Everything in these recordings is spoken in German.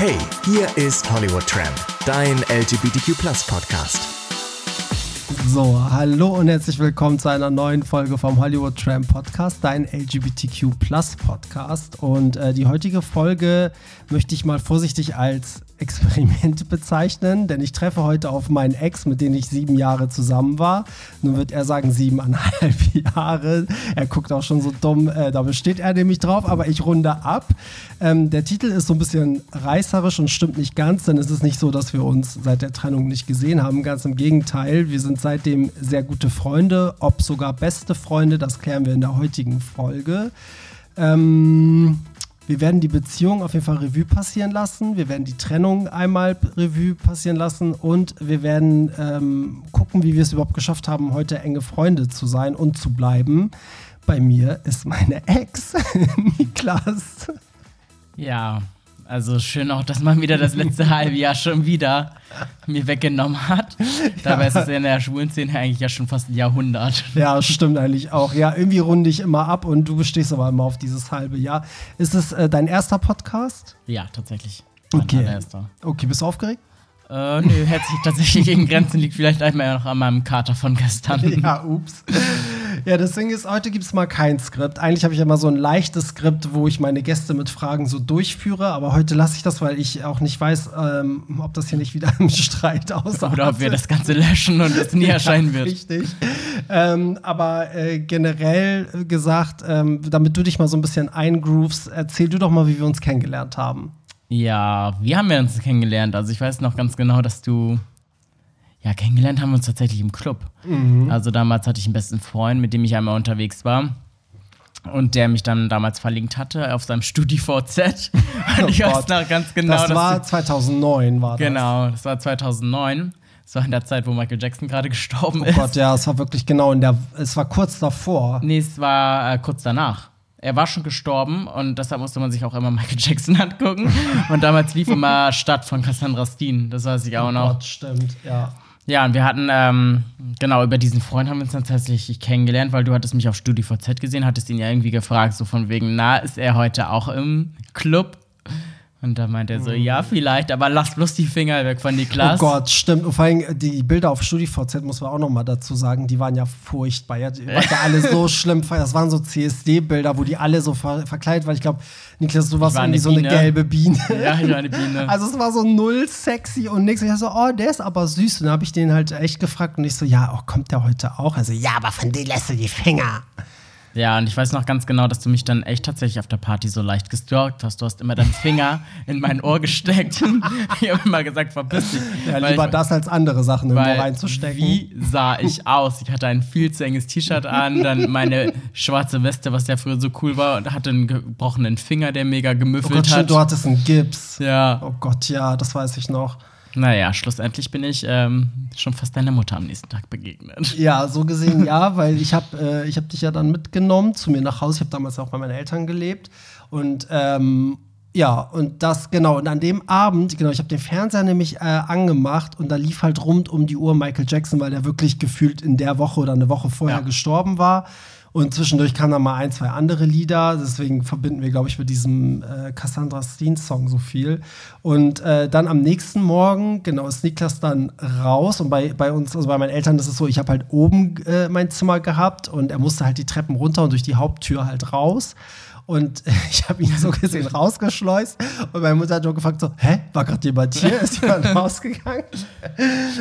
Hey, hier ist Hollywood Tramp, dein LGBTQ Podcast. So, hallo und herzlich willkommen zu einer neuen Folge vom Hollywood Tram Podcast, dein LGBTQ Podcast. Und äh, die heutige Folge möchte ich mal vorsichtig als Experiment bezeichnen, denn ich treffe heute auf meinen Ex, mit dem ich sieben Jahre zusammen war. Nun wird er sagen siebeneinhalb Jahre. Er guckt auch schon so dumm, äh, da besteht er nämlich drauf, aber ich runde ab. Ähm, der Titel ist so ein bisschen reißerisch und stimmt nicht ganz, denn es ist nicht so, dass wir uns seit der Trennung nicht gesehen haben. Ganz im Gegenteil, wir sind seitdem sehr gute Freunde, ob sogar beste Freunde, das klären wir in der heutigen Folge. Ähm, wir werden die Beziehung auf jeden Fall Revue passieren lassen. Wir werden die Trennung einmal Revue passieren lassen und wir werden ähm, gucken, wie wir es überhaupt geschafft haben, heute enge Freunde zu sein und zu bleiben. Bei mir ist meine Ex, Niklas. Ja, also schön auch, dass man wieder das letzte halbe Jahr schon wieder mir weggenommen hat. Dabei ist es in der schwulen Szene eigentlich ja schon fast ein Jahrhundert. Ja, stimmt eigentlich auch. Ja, irgendwie runde ich immer ab und du bestehst aber immer auf dieses halbe Jahr. Ist es äh, dein erster Podcast? Ja, tatsächlich. Okay. Okay, bist du aufgeregt? Äh, nö, hält sich tatsächlich in Grenzen, liegt vielleicht einmal noch an meinem Kater von gestern. Ja, ups. Ja, das Ding ist, heute gibt es mal kein Skript. Eigentlich habe ich ja mal so ein leichtes Skript, wo ich meine Gäste mit Fragen so durchführe, aber heute lasse ich das, weil ich auch nicht weiß, ähm, ob das hier nicht wieder im Streit aussah. Oder ob wir das Ganze löschen und es nie erscheinen wird. Richtig. Ähm, aber äh, generell gesagt, ähm, damit du dich mal so ein bisschen eingrooves, erzähl du doch mal, wie wir uns kennengelernt haben. Ja, wie haben wir uns kennengelernt? Also ich weiß noch ganz genau, dass du ja, kennengelernt haben wir uns tatsächlich im Club. Mhm. Also damals hatte ich einen besten Freund, mit dem ich einmal unterwegs war. Und der mich dann damals verlinkt hatte auf seinem StudiVZ. Und ich oh weiß noch ganz genau. Das war 2009, war das. Genau, das war 2009. Das war in der Zeit, wo Michael Jackson gerade gestorben ist. Oh Gott, ja, es war wirklich genau in der. Es war kurz davor. Nee, es war äh, kurz danach er war schon gestorben und deshalb musste man sich auch immer Michael Jackson angucken. und damals lief immer Stadt von Cassandra Steen, das weiß ich auch oh noch. Gott, stimmt, ja. Ja, und wir hatten, ähm, genau, über diesen Freund haben wir uns dann tatsächlich kennengelernt, weil du hattest mich auf StudiVZ gesehen, hattest ihn ja irgendwie gefragt, so von wegen, na, ist er heute auch im Club? Und da meint er so, ja, vielleicht, aber lass bloß die Finger weg von Niklas. Oh Gott, stimmt. Und vor allem die Bilder auf StudiVZ, muss man auch noch mal dazu sagen, die waren ja furchtbar. Ja, die waren ja alle so schlimm. Das waren so CSD-Bilder, wo die alle so ver verkleidet waren. Ich glaube, Niklas, du warst irgendwie so eine gelbe Biene. Ja, ich war eine Biene. Also es war so null sexy und nix. Ich so, oh, der ist aber süß. Und dann habe ich den halt echt gefragt und ich so, ja, oh, kommt der heute auch? Also, ja, aber von dem lässt du die Finger. Ja, und ich weiß noch ganz genau, dass du mich dann echt tatsächlich auf der Party so leicht gestalkt hast. Du hast immer deinen Finger in mein Ohr gesteckt. ich habe immer gesagt, verpiss dich. Ja, lieber ich, das als andere Sachen irgendwo reinzustecken. Wie sah ich aus? Ich hatte ein viel zu enges T-Shirt an, dann meine schwarze Weste, was ja früher so cool war, und hatte einen gebrochenen Finger, der mega gemüffelt oh Gott, hat. du hattest einen Gips. Ja. Oh Gott, ja, das weiß ich noch. Naja, schlussendlich bin ich ähm, schon fast deiner Mutter am nächsten Tag begegnet. Ja, so gesehen ja, weil ich habe äh, hab dich ja dann mitgenommen zu mir nach Hause. Ich habe damals auch bei meinen Eltern gelebt. Und ähm, ja, und das, genau, und an dem Abend, genau, ich habe den Fernseher nämlich äh, angemacht und da lief halt rund um die Uhr Michael Jackson, weil der wirklich gefühlt in der Woche oder eine Woche vorher ja. gestorben war. Und zwischendurch kamen dann mal ein, zwei andere Lieder. Deswegen verbinden wir, glaube ich, mit diesem äh, Cassandra Steen Song so viel. Und äh, dann am nächsten Morgen, genau, ist Niklas dann raus. Und bei, bei uns, also bei meinen Eltern ist es so, ich habe halt oben äh, mein Zimmer gehabt und er musste halt die Treppen runter und durch die Haupttür halt raus. Und ich habe ihn so gesehen rausgeschleust. Und meine Mutter hat nur gefragt: so, Hä, war gerade jemand hier? Ist jemand rausgegangen?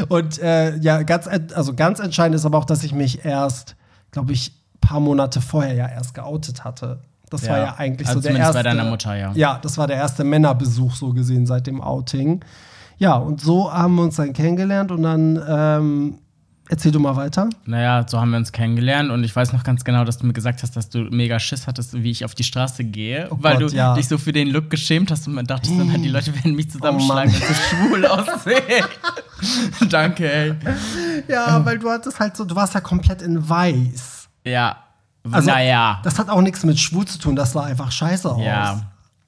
Und äh, ja, ganz, also ganz entscheidend ist aber auch, dass ich mich erst, glaube ich, paar Monate vorher ja erst geoutet hatte. Das ja. war ja eigentlich also so der erste. bei deiner Mutter, ja. Ja, das war der erste Männerbesuch so gesehen seit dem Outing. Ja, und so haben wir uns dann kennengelernt und dann ähm, erzähl du mal weiter. Naja, so haben wir uns kennengelernt und ich weiß noch ganz genau, dass du mir gesagt hast, dass du mega Schiss hattest, wie ich auf die Straße gehe, oh weil Gott, du ja. dich so für den Look geschämt hast und man dachtest, dann, die Leute werden mich zusammenschlagen, oh wenn ich schwul aussehe. Danke, ey. Ja, weil du hattest halt so, du warst ja komplett in weiß. Ja. Also, naja. Das hat auch nichts mit schwul zu tun, das sah einfach scheiße aus. Ja.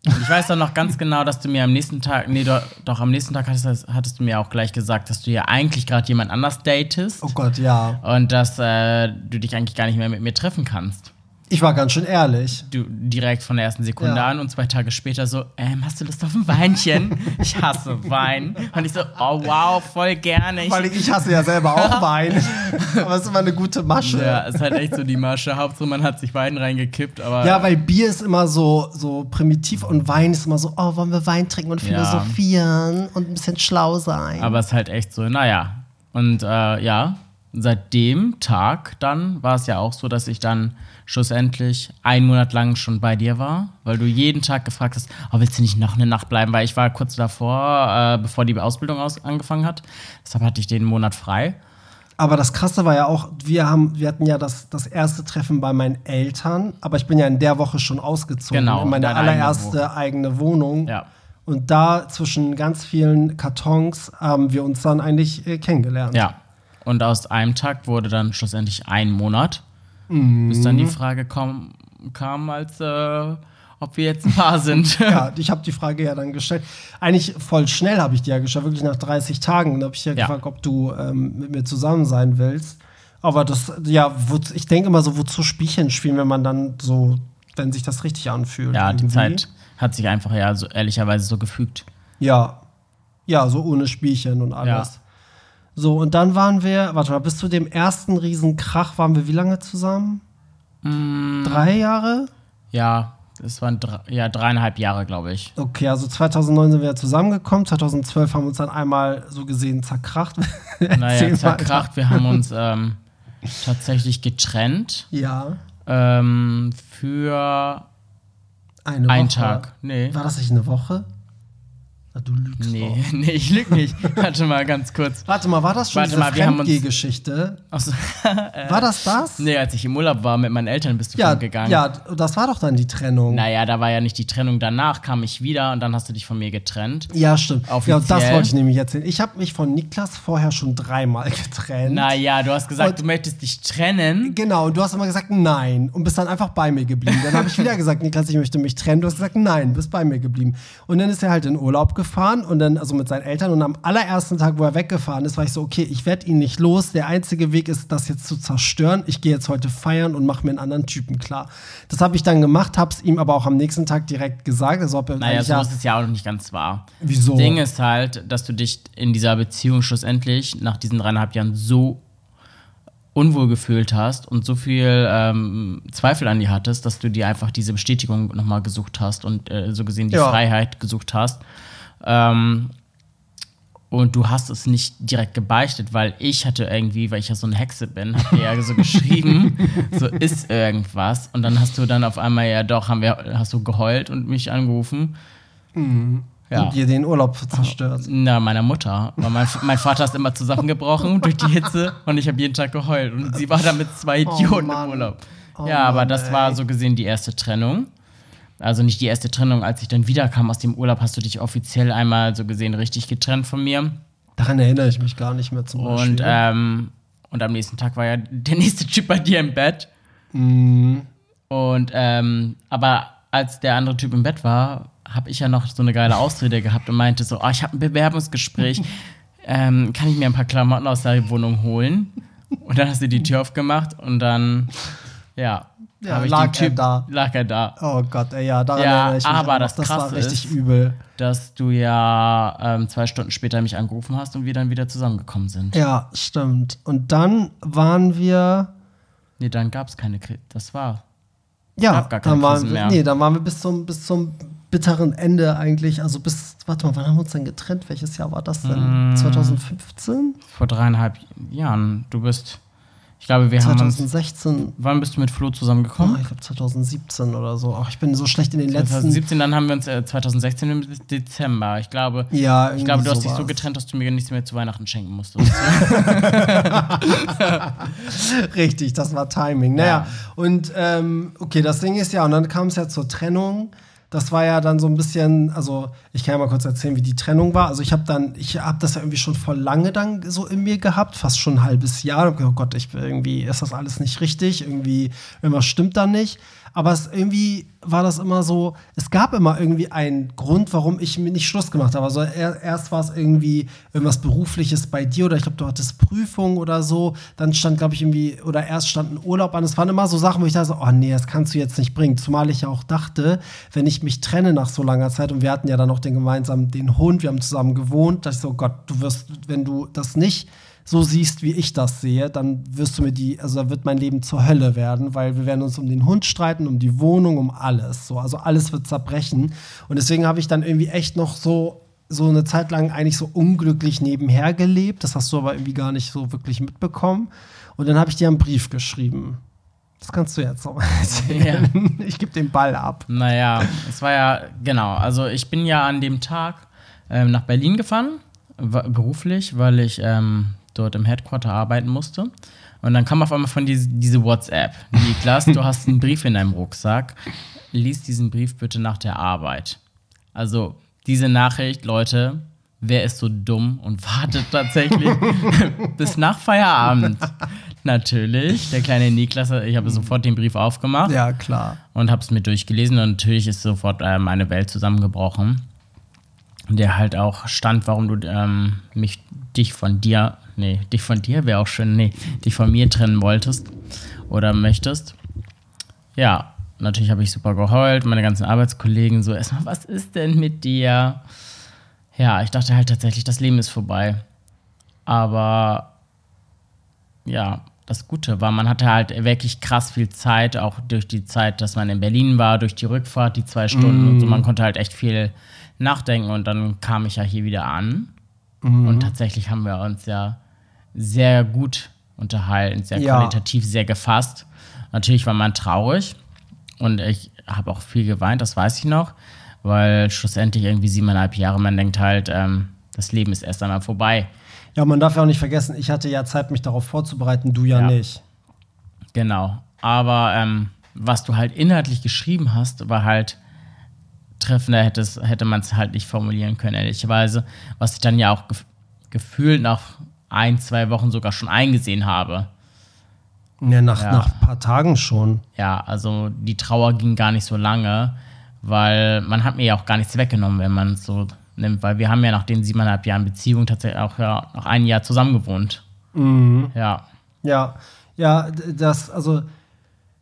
Ich weiß auch noch ganz genau, dass du mir am nächsten Tag, nee, doch, doch am nächsten Tag hattest, hattest, du mir auch gleich gesagt, dass du ja eigentlich gerade jemand anders datest. Oh Gott, ja. Und dass äh, du dich eigentlich gar nicht mehr mit mir treffen kannst. Ich war ganz schön ehrlich. Du direkt von der ersten Sekunde Ja. an und zwei Tage später so, ähm, hast du Lust auf ein Weinchen? ich hasse Wein. Und ich so, oh wow, voll gerne. Ich, Weil ich hasse ja selber auch Wein. aber es ist immer eine gute Masche. ja, ist halt echt so die Masche. Hauptsache, man hat sich Wein reingekippt, aber Ja, weil Bier ist immer so, so primitiv und Wein ist immer so, oh, wollen wir Wein trinken und Ja. philosophieren und ein bisschen schlau sein. Aber es ist halt echt so, naja. Und äh, ja, seit dem Tag dann war es ja auch so, dass ich dann schlussendlich einen Monat lang schon bei dir war, weil du jeden Tag gefragt hast, oh, willst du nicht noch eine Nacht bleiben? Weil ich war kurz davor, äh, bevor die Ausbildung aus angefangen hat. Deshalb hatte ich den Monat frei. Aber das Krasse war ja auch, wir, haben, wir hatten ja das, das erste Treffen bei meinen Eltern, aber ich bin ja in der Woche schon ausgezogen Genau, in meine deine eigene allererste eigene Wohnung. Ja. Und da zwischen ganz vielen Kartons haben wir uns dann eigentlich äh, kennengelernt. Ja. Und aus einem Tag wurde dann schlussendlich ein Monat, bis dann die Frage kam, kam als äh, ob wir jetzt ein Paar sind. Ja, ich habe die Frage ja dann gestellt. Eigentlich voll schnell habe ich die ja gestellt, wirklich nach 30 Tagen. Da habe ich ja, Ja. gefragt, ob du ähm, mit mir zusammen sein willst. Aber das, ja, ich denke immer so, wozu Spielchen spielen, wenn man dann so, wenn sich das richtig anfühlt. ja, die irgendwie. Zeit hat sich einfach ja so ehrlicherweise so gefügt. Ja. Ja, so ohne Spielchen und alles. So, und dann waren wir, warte mal, bis zu dem ersten Riesenkrach waren wir wie lange zusammen? Mm. Drei Jahre? Ja, das waren drei, ja, dreieinhalb Jahre, glaube ich. Okay, also 2009 sind wir zusammengekommen, 2012 haben wir uns dann einmal so gesehen zerkracht. Naja, zerkracht. Wir haben uns ähm, tatsächlich getrennt Ja, ähm, für eine einen Woche. Tag. Nee. War das nicht eine Woche? Na, du lügst Nee, doch. nee, ich lüge nicht. Warte mal ganz kurz. Warte mal, war das schon Warte diese mal, wir haben uns- Fremdgeh-Geschichte? Achso. War das das? nee, als ich im Urlaub war mit meinen Eltern, bist du ja, gegangen. ja, das war doch dann die Trennung. Naja, da war ja nicht die Trennung. Danach kam ich wieder und dann hast du dich von mir getrennt. Ja, stimmt. Ja, das wollte ich nämlich erzählen. Ich habe mich von Niklas vorher schon dreimal getrennt. Naja, du hast gesagt, Und- du möchtest dich trennen. Genau, und du hast immer gesagt nein und bist dann einfach bei mir geblieben. Dann habe ich wieder gesagt, Niklas, ich möchte mich trennen. Du hast gesagt nein, bist bei mir geblieben. Und dann ist er halt in Urlaub gefahren und dann, also mit seinen Eltern. Und am allerersten Tag, wo er weggefahren ist, war ich so, okay, ich werde ihn nicht los. Der einzige Weg ist, das jetzt zu zerstören. Ich gehe jetzt heute feiern und mache mir einen anderen Typen klar. Das habe ich dann gemacht, habe es ihm aber auch am nächsten Tag direkt gesagt. Also, ob er Naja, so ja, ist es ja auch noch nicht ganz wahr. Wieso? Das Ding ist halt, dass du dich in dieser Beziehung schlussendlich nach diesen dreieinhalb Jahren so unwohl gefühlt hast und so viel ähm, Zweifel an dir hattest, dass du dir einfach diese Bestätigung nochmal gesucht hast und äh, so gesehen die Ja. Freiheit gesucht hast. Ähm, und du hast es nicht direkt gebeichtet, weil ich hatte irgendwie, weil ich ja so eine Hexe bin, hab dir ja so geschrieben, so ist irgendwas. Und dann hast du dann auf einmal ja doch, haben wir, hast du geheult und mich angerufen. Ja. und dir den Urlaub zerstört. Na, meiner Mutter. Weil mein, mein Vater ist immer zusammengebrochen durch die Hitze und ich habe jeden Tag geheult. Und sie war da mit zwei Idioten Mann. im Urlaub. Oh ja, aber Mann, das ey. war so gesehen die erste Trennung. Also nicht die erste Trennung, als ich dann wiederkam aus dem Urlaub, hast du dich offiziell einmal so gesehen richtig getrennt von mir. Daran erinnere ich mich gar nicht mehr zum Beispiel. Und, ähm, und am nächsten Tag war ja der nächste Typ bei dir im Bett. Mhm. Und ähm, aber als der andere Typ im Bett war, habe ich ja noch so eine geile Ausrede gehabt und meinte so, oh, ich habe ein Bewerbungsgespräch, ähm, kann ich mir ein paar Klamotten aus der Wohnung holen? Und dann hast du die Tür aufgemacht und dann, ja, Ja, ich lag den Typ, er da. lag er da. Oh Gott, ey, ja, daran Ja, ich mich aber das das war richtig ist- übel. Dass du ja ähm, zwei Stunden später mich angerufen hast und wir dann wieder zusammengekommen sind. Ja, stimmt. Und dann waren wir, Nee, dann gab es keine Krise. Das war. ja, dann waren Krisen wir, mehr. nee, dann waren wir bis zum, bis zum bitteren Ende eigentlich. Also bis, warte mal, wann haben wir uns denn getrennt? Welches Jahr war das denn? Mm. 2015? Vor dreieinhalb Jahren. Du bist. Ich glaube, wir haben uns. 2016? Wann bist du mit Flo Oh, zusammengekommen? ich glaube 2017 oder so. Ach, ich bin so schlecht in den letzten. 2017, dann haben wir uns äh, 2016 im Dezember. Ich glaube, Ja, ich glaube, du hast dich so getrennt, dass du mir nichts mehr zu Weihnachten schenken musstest. Richtig, das war Timing. Naja, Ja. und ähm, okay, das Ding ist ja, und dann kam es ja zur Trennung. Das war ja dann so ein bisschen, also ich kann ja mal kurz erzählen, wie die Trennung war. Also ich habe dann, ich habe das ja irgendwie schon voll lange dann so in mir gehabt, fast schon ein halbes Jahr. Und Oh Gott, ich irgendwie ist das alles nicht richtig, irgendwie irgendwas stimmt da nicht. Aber es irgendwie war das immer so, es gab immer irgendwie einen Grund, warum ich mir nicht Schluss gemacht habe. Also er, erst war es irgendwie irgendwas Berufliches bei dir oder ich glaube, du hattest Prüfung oder so. Dann stand, glaube ich, irgendwie, oder erst stand ein Urlaub an. Es waren immer so Sachen, wo ich dachte, oh nee, das kannst du jetzt nicht bringen. Zumal ich ja auch dachte, wenn ich mich trenne nach so langer Zeit und wir hatten ja dann noch den gemeinsamen, den Hund, wir haben zusammen gewohnt, dass ich so, Gott, du wirst, wenn du das nicht so siehst, wie ich das sehe, dann wirst du mir die, also da wird mein Leben zur Hölle werden, weil wir werden uns um den Hund streiten, um die Wohnung, um alles. So, also alles wird zerbrechen. Und deswegen habe ich dann irgendwie echt noch so so eine Zeit lang eigentlich so unglücklich nebenher gelebt. Das hast du aber irgendwie gar nicht so wirklich mitbekommen. Und dann habe ich dir einen Brief geschrieben. Das kannst du jetzt noch mal erzählen. Ja. Ich gebe den Ball ab. Naja, es war ja, genau. Also ich bin ja an dem Tag ähm, nach Berlin gefahren, beruflich, weil ich ähm, dort im Headquarter arbeiten musste. Und dann kam auf einmal von diese, diese WhatsApp. Niklas, du hast einen Brief in deinem Rucksack. Lies diesen Brief bitte nach der Arbeit. Also diese Nachricht, Leute, wer ist so dumm und wartet tatsächlich bis nach Feierabend? Natürlich, der kleine Niklas, ich habe sofort den Brief aufgemacht. Ja, klar. Und habe es mir durchgelesen und natürlich ist sofort äh, meine Welt zusammengebrochen. Der halt auch stand, warum du ähm, mich, dich von dir nee, dich von dir wäre auch schön, nee, dich von mir trennen wolltest oder möchtest. Ja, natürlich habe ich super geheult, meine ganzen Arbeitskollegen so, erstmal, was ist denn mit dir? Ja, ich dachte halt tatsächlich, das Leben ist vorbei. Aber ja, das Gute war, man hatte halt wirklich krass viel Zeit, auch durch die Zeit, dass man in Berlin war, durch die Rückfahrt, die zwei Stunden mm. und so. Man konnte halt echt viel nachdenken und dann kam ich ja hier wieder an. Mm. Und tatsächlich haben wir uns ja sehr gut unterhalten, sehr ja. qualitativ, sehr gefasst. Natürlich war man traurig und ich habe auch viel geweint, das weiß ich noch, weil schlussendlich irgendwie siebeneinhalb Jahre, man denkt halt, ähm, das Leben ist erst einmal vorbei. Ja, man darf ja auch nicht vergessen, ich hatte ja Zeit, mich darauf vorzubereiten, du ja, ja. nicht. Genau. Aber ähm, was du halt inhaltlich geschrieben hast, war halt treffender, hätte man es halt nicht formulieren können, ehrlicherweise. Was ich dann ja auch gef gefühlt nach ein, zwei Wochen sogar schon eingesehen habe. Ja, nach, ja. nach ein paar Tagen schon. Ja, also die Trauer ging gar nicht so lange, weil man hat mir ja auch gar nichts weggenommen, wenn man es so nimmt, weil wir haben ja nach den siebeneinhalb Jahren Beziehung tatsächlich auch ja noch ein Jahr zusammen gewohnt. Mhm. Ja. Ja, ja, das, also,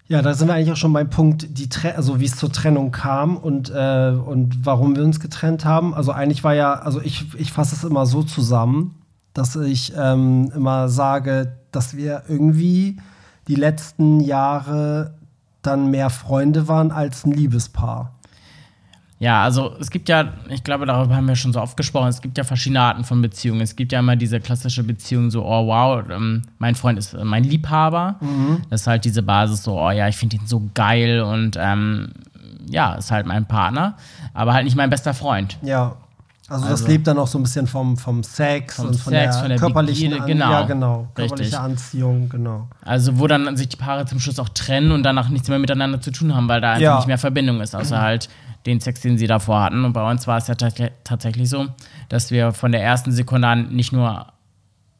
ja, da sind wir eigentlich auch schon beim Punkt, die also wie es zur Trennung kam und, äh, und warum wir uns getrennt haben. Also eigentlich war ja, also ich, ich fasse es immer so zusammen, dass ich ähm, immer sage, dass wir irgendwie die letzten Jahre dann mehr Freunde waren als ein Liebespaar. Ja, also es gibt ja, ich glaube, darüber haben wir schon so oft gesprochen, es gibt ja verschiedene Arten von Beziehungen. Es gibt ja immer diese klassische Beziehung, so, oh wow, ähm, mein Freund ist äh, mein Liebhaber. Mhm. Das ist halt diese Basis, so, oh ja, ich finde ihn so geil und ähm, ja, ist halt mein Partner, aber halt nicht mein bester Freund. Ja. Also, also, das lebt dann auch so ein bisschen vom, vom Sex vom und von Sex, der, von der körperlichen Begierde, genau. Ja, genau. Körperliche Richtig. Anziehung, genau. Also wo dann sich die Paare zum Schluss auch trennen und danach nichts mehr miteinander zu tun haben, weil da einfach ja. nicht mehr Verbindung ist, außer halt den Sex, den sie davor hatten. Und bei uns war es ja tatsächlich so, dass wir von der ersten Sekunde an nicht nur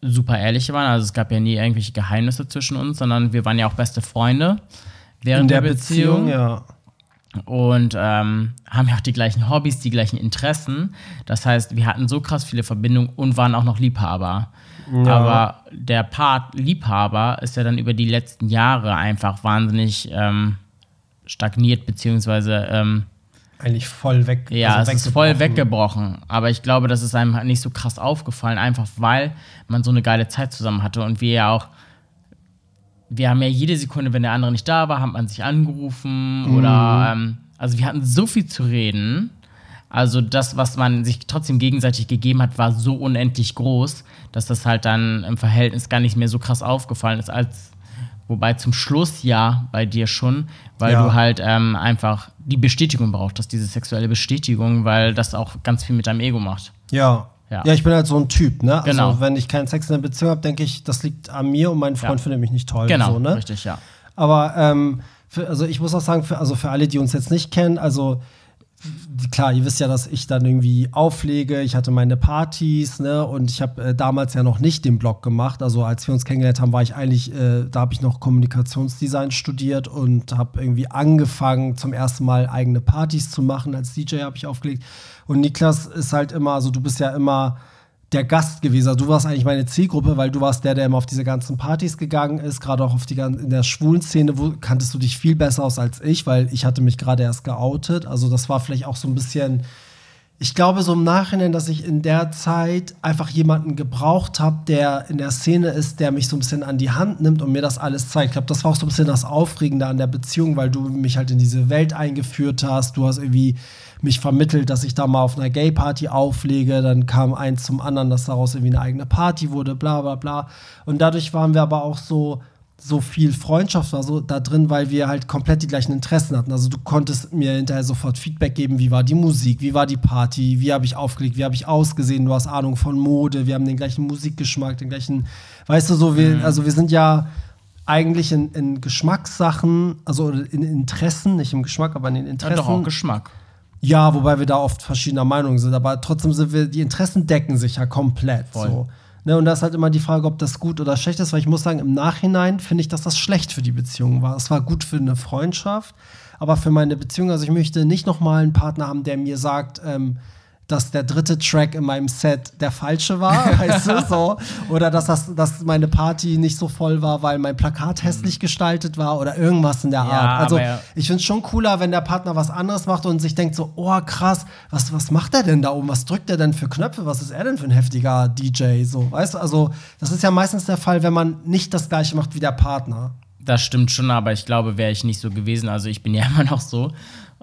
super ehrlich waren, also es gab ja nie irgendwelche Geheimnisse zwischen uns, sondern wir waren ja auch beste Freunde während In der, der Beziehung. Beziehung ja und ähm, haben ja auch die gleichen Hobbys, die gleichen Interessen. Das heißt, wir hatten so krass viele Verbindungen und waren auch noch Liebhaber. Ja. Aber der Part Liebhaber ist ja dann über die letzten Jahre einfach wahnsinnig ähm, stagniert, beziehungsweise ähm, eigentlich voll weg. Ja, also es ist voll weggebrochen. Aber ich glaube, das ist einem halt nicht so krass aufgefallen, einfach weil man so eine geile Zeit zusammen hatte und wir ja auch wir haben ja jede Sekunde, wenn der andere nicht da war, hat man sich angerufen mhm. oder ähm, also wir hatten so viel zu reden. Also das, was man sich trotzdem gegenseitig gegeben hat, war so unendlich groß, dass das halt dann im Verhältnis gar nicht mehr so krass aufgefallen ist, als wobei zum Schluss ja bei dir schon, weil ja. du halt ähm, einfach die Bestätigung brauchtest, diese sexuelle Bestätigung, weil das auch ganz viel mit deinem Ego macht. Ja, ja. ja, ich bin halt so ein Typ, ne? Also, genau. Also, wenn ich keinen Sex in der Beziehung habe, denke ich, das liegt an mir und mein Freund ja. findet mich nicht toll. Genau, so, ne? richtig, ja. Aber, ähm, für, also ich muss auch sagen, für, also für alle, die uns jetzt nicht kennen, also klar, ihr wisst ja, dass ich dann irgendwie auflege. Ich hatte meine Partys, ne? Und ich habe äh, damals ja noch nicht den Blog gemacht. Also als wir uns kennengelernt haben, war ich eigentlich, äh, da habe ich noch Kommunikationsdesign studiert und habe irgendwie angefangen, zum ersten Mal eigene Partys zu machen. Als DJ habe ich aufgelegt. Und Niklas ist halt immer, also du bist ja immer der Gast gewesen. Also du warst eigentlich meine Zielgruppe, weil du warst der, der immer auf diese ganzen Partys gegangen ist, gerade auch auf die in der schwulen Szene, wo kanntest du dich viel besser aus als ich, weil ich hatte mich gerade erst geoutet. Also das war vielleicht auch so ein bisschen ich glaube so im Nachhinein, dass ich in der Zeit einfach jemanden gebraucht habe, der in der Szene ist, der mich so ein bisschen an die Hand nimmt und mir das alles zeigt. Ich glaube, das war auch so ein bisschen das Aufregende an der Beziehung, weil du mich halt in diese Welt eingeführt hast. Du hast irgendwie mich vermittelt, dass ich da mal auf einer Gay-Party auflege. Dann kam eins zum anderen, dass daraus irgendwie eine eigene Party wurde, bla bla bla. Und dadurch waren wir aber auch so so viel Freundschaft war so da drin, weil wir halt komplett die gleichen Interessen hatten. Also du konntest mir hinterher sofort Feedback geben, wie war die Musik, wie war die Party, wie habe ich aufgelegt, wie habe ich ausgesehen, du hast Ahnung von Mode, wir haben den gleichen Musikgeschmack, den gleichen, weißt du so, wir, mhm. also wir sind ja eigentlich in, in, Geschmackssachen, also in Interessen, nicht im Geschmack, aber in den Interessen. Ja, doch auch Geschmack. Ja, wobei wir da oft verschiedener Meinung sind, aber trotzdem sind wir, die Interessen decken sich ja komplett. Voll. So. Ne, und da ist halt immer die Frage, ob das gut oder schlecht ist, weil ich muss sagen, im Nachhinein finde ich, dass das schlecht für die Beziehung war. Es war gut für eine Freundschaft, aber für meine Beziehung, also ich möchte nicht nochmal einen Partner haben, der mir sagt, ähm, dass der dritte Track in meinem Set der falsche war, weißt du, so. Oder dass, das, dass meine Party nicht so voll war, weil mein Plakat hässlich mhm. gestaltet war oder irgendwas in der ja, Art. Also ja. ich finde es schon cooler, wenn der Partner was anderes macht und sich denkt so, oh krass, was, was macht er denn da oben? Was drückt er denn für Knöpfe? Was ist er denn für ein heftiger DJ? So, weißt du, also das ist ja meistens der Fall, wenn man nicht das gleiche macht wie der Partner. Das stimmt schon, aber ich glaube, wäre ich nicht so gewesen, also ich bin ja immer noch so,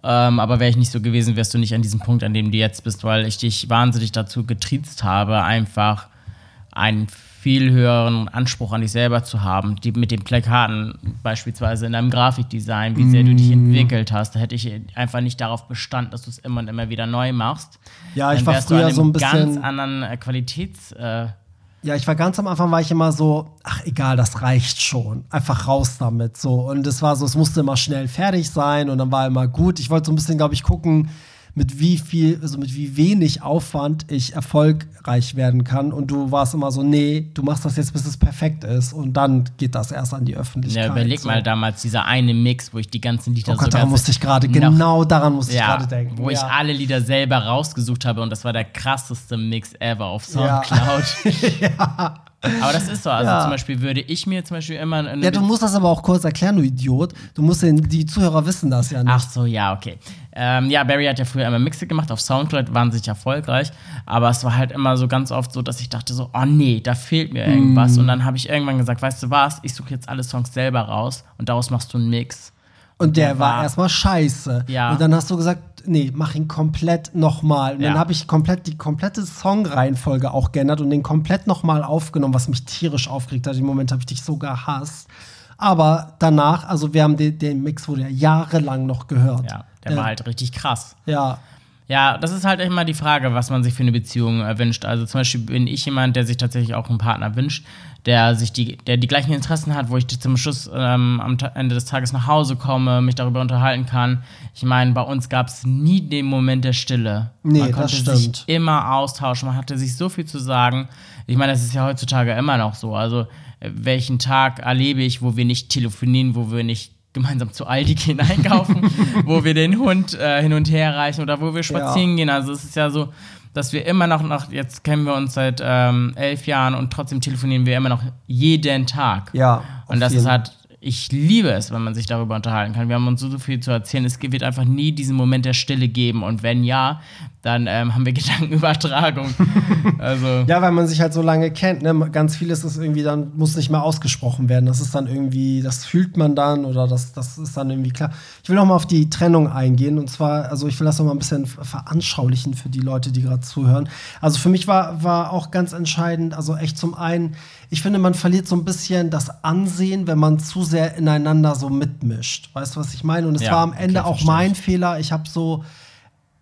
ähm, aber wäre ich nicht so gewesen, wärst du nicht an diesem Punkt, an dem du jetzt bist, weil ich dich wahnsinnig dazu getriezt habe, einfach einen viel höheren Anspruch an dich selber zu haben, die mit den Plakaten beispielsweise in deinem Grafikdesign, wie sehr du dich mm. entwickelt hast, da hätte ich einfach nicht darauf bestanden, dass du es immer und immer wieder neu machst. Ja, ich war früher so ein bisschen ganz anderen äh, Qualitäts äh, ja, ich war ganz am Anfang, war ich immer so, ach egal, das reicht schon. Einfach raus damit. So. Und es war so, es musste immer schnell fertig sein und dann war immer gut. Ich wollte so ein bisschen, glaube ich, gucken, mit wie viel, also mit wie wenig Aufwand ich erfolgreich werden kann. Und du warst immer so, nee, du machst das jetzt, bis es perfekt ist. Und dann geht das erst an die Öffentlichkeit. Ja, überleg so. mal damals dieser eine Mix, wo ich die ganzen Lieder oh Gott, daran musste ich gerade, genau daran musste ja, ich gerade denken. Wo ja. ich alle Lieder selber rausgesucht habe und das war der krasseste Mix ever auf Soundcloud. Ja. ja. Aber das ist so. Also ja. zum Beispiel würde ich mir zum Beispiel immer. ja, du musst das aber auch kurz erklären, du Idiot. Du musst den, die Zuhörer wissen das ja nicht. Ach so, ja, okay. Ähm, ja, Barry hat ja früher immer Mixe gemacht auf Soundcloud, wahnsinnig erfolgreich. Aber es war halt immer so ganz oft so, dass ich dachte so, oh nee, da fehlt mir irgendwas. Mm. Und dann habe ich irgendwann gesagt, weißt du was, ich suche jetzt alle Songs selber raus und daraus machst du einen Mix. Und der, der war, war erstmal scheiße. Ja. Und dann hast du gesagt, nee, mach ihn komplett nochmal. Und ja. dann habe ich komplett die komplette Songreihenfolge auch geändert und den komplett nochmal aufgenommen, was mich tierisch aufgeregt hat. Im Moment habe ich dich so gehasst. Aber danach, also wir haben den, den Mix wurde ja jahrelang noch gehört. Ja, der äh, war halt richtig krass. Ja. Ja, das ist halt immer die Frage, was man sich für eine Beziehung äh, wünscht. Also zum Beispiel bin ich jemand, der sich tatsächlich auch einen Partner wünscht, der sich die, der die gleichen Interessen hat, wo ich zum Schluss ähm, am Ende des Tages nach Hause komme, mich darüber unterhalten kann. Ich meine, bei uns gab es nie den Moment der Stille. Nee, man konnte sich immer austauschen, man hatte sich so viel zu sagen. Ich meine, das ist ja heutzutage immer noch so. Also äh, welchen Tag erlebe ich, wo wir nicht telefonieren, wo wir nicht gemeinsam zu Aldi gehen einkaufen, wo wir den Hund äh, hin und her reichen oder wo wir spazieren ja. gehen. Also es ist ja so, dass wir immer noch, noch jetzt kennen wir uns seit ähm, elf Jahren und trotzdem telefonieren wir immer noch jeden Tag. Ja. Und das ist halt ich liebe es, wenn man sich darüber unterhalten kann. Wir haben uns so, so viel zu erzählen. Es wird einfach nie diesen Moment der Stille geben. Und wenn ja, dann ähm, haben wir Gedankenübertragung. also. Ja, weil man sich halt so lange kennt. Ne? Ganz vieles ist irgendwie dann, muss nicht mehr ausgesprochen werden. Das ist dann irgendwie, das fühlt man dann oder das, das ist dann irgendwie klar. Ich will noch mal auf die Trennung eingehen. Und zwar, also ich will das noch mal ein bisschen veranschaulichen für die Leute, die gerade zuhören. Also für mich war, war auch ganz entscheidend, also echt zum einen, ich finde, man verliert so ein bisschen das Ansehen, wenn man zu sehr ineinander so mitmischt. Weißt du, was ich meine? Und es ja, war am Ende okay, auch mein Fehler. Ich habe so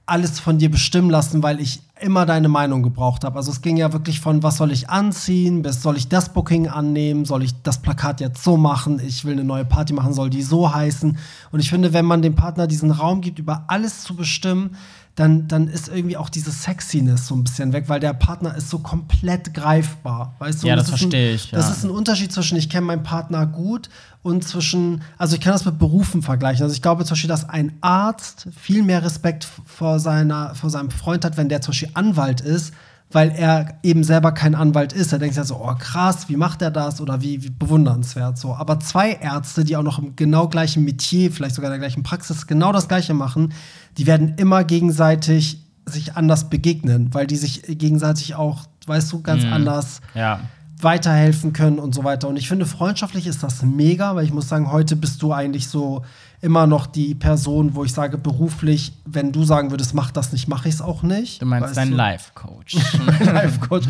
alles von dir bestimmen lassen, weil ich immer deine Meinung gebraucht habe. Also es ging ja wirklich von, was soll ich anziehen, bis soll ich das Booking annehmen, soll ich das Plakat jetzt so machen, ich will eine neue Party machen, soll die so heißen. Und ich finde, wenn man dem Partner diesen Raum gibt, über alles zu bestimmen, dann, dann ist irgendwie auch diese Sexiness so ein bisschen weg, weil der Partner ist so komplett greifbar. Weißt du? Ja, das ist verstehe ein, ich, ja. Das ist ein Unterschied zwischen, ich kenne meinen Partner gut und zwischen, also ich kann das mit Berufen vergleichen. Also ich glaube zum Beispiel, dass ein Arzt viel mehr Respekt vor, seiner, vor seinem Freund hat, wenn der zum Beispiel Anwalt ist, weil er eben selber kein Anwalt ist. Er denkt sich so, oh krass, wie macht er das oder wie, wie bewundernswert so. Aber zwei Ärzte, die auch noch im genau gleichen Metier, vielleicht sogar in der gleichen Praxis genau das gleiche machen, die werden immer gegenseitig sich anders begegnen, weil die sich gegenseitig auch, weißt du, ganz anders Ja. weiterhelfen können und so weiter. Und ich finde, freundschaftlich ist das mega, weil ich muss sagen, heute bist du eigentlich so immer noch die Person, wo ich sage, beruflich, wenn du sagen würdest, mach das nicht, mache ich es auch nicht. Du meinst Weißt dein du? Life-Coach. Mein Life-Coach.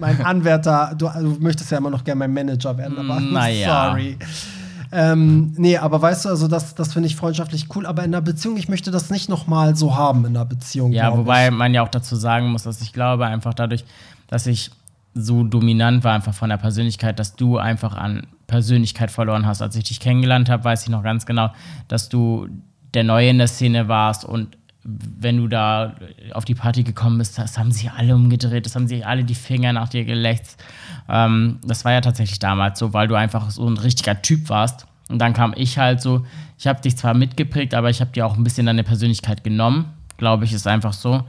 Mein Anwärter, du, du möchtest ja immer noch gerne mein Manager werden, aber Naja. sorry. Ähm, nee, aber weißt du, also das, das finde ich freundschaftlich cool, aber in einer Beziehung, ich möchte das nicht nochmal so haben in einer Beziehung. Ja, wobei ich. man ja auch dazu sagen muss, dass ich glaube, einfach dadurch, dass ich so dominant war, einfach von der Persönlichkeit, dass du einfach an Persönlichkeit verloren hast. Als ich dich kennengelernt habe, weiß ich noch ganz genau, dass du der Neue in der Szene warst und wenn du da auf die Party gekommen bist, das haben sich alle umgedreht, das haben sich alle die Finger nach dir geleckt. Ähm, das war ja tatsächlich damals so, weil du einfach so ein richtiger Typ warst. Und dann kam ich halt so, ich habe dich zwar mitgeprägt, aber ich habe dir auch ein bisschen deine Persönlichkeit genommen, glaube ich, ist einfach so.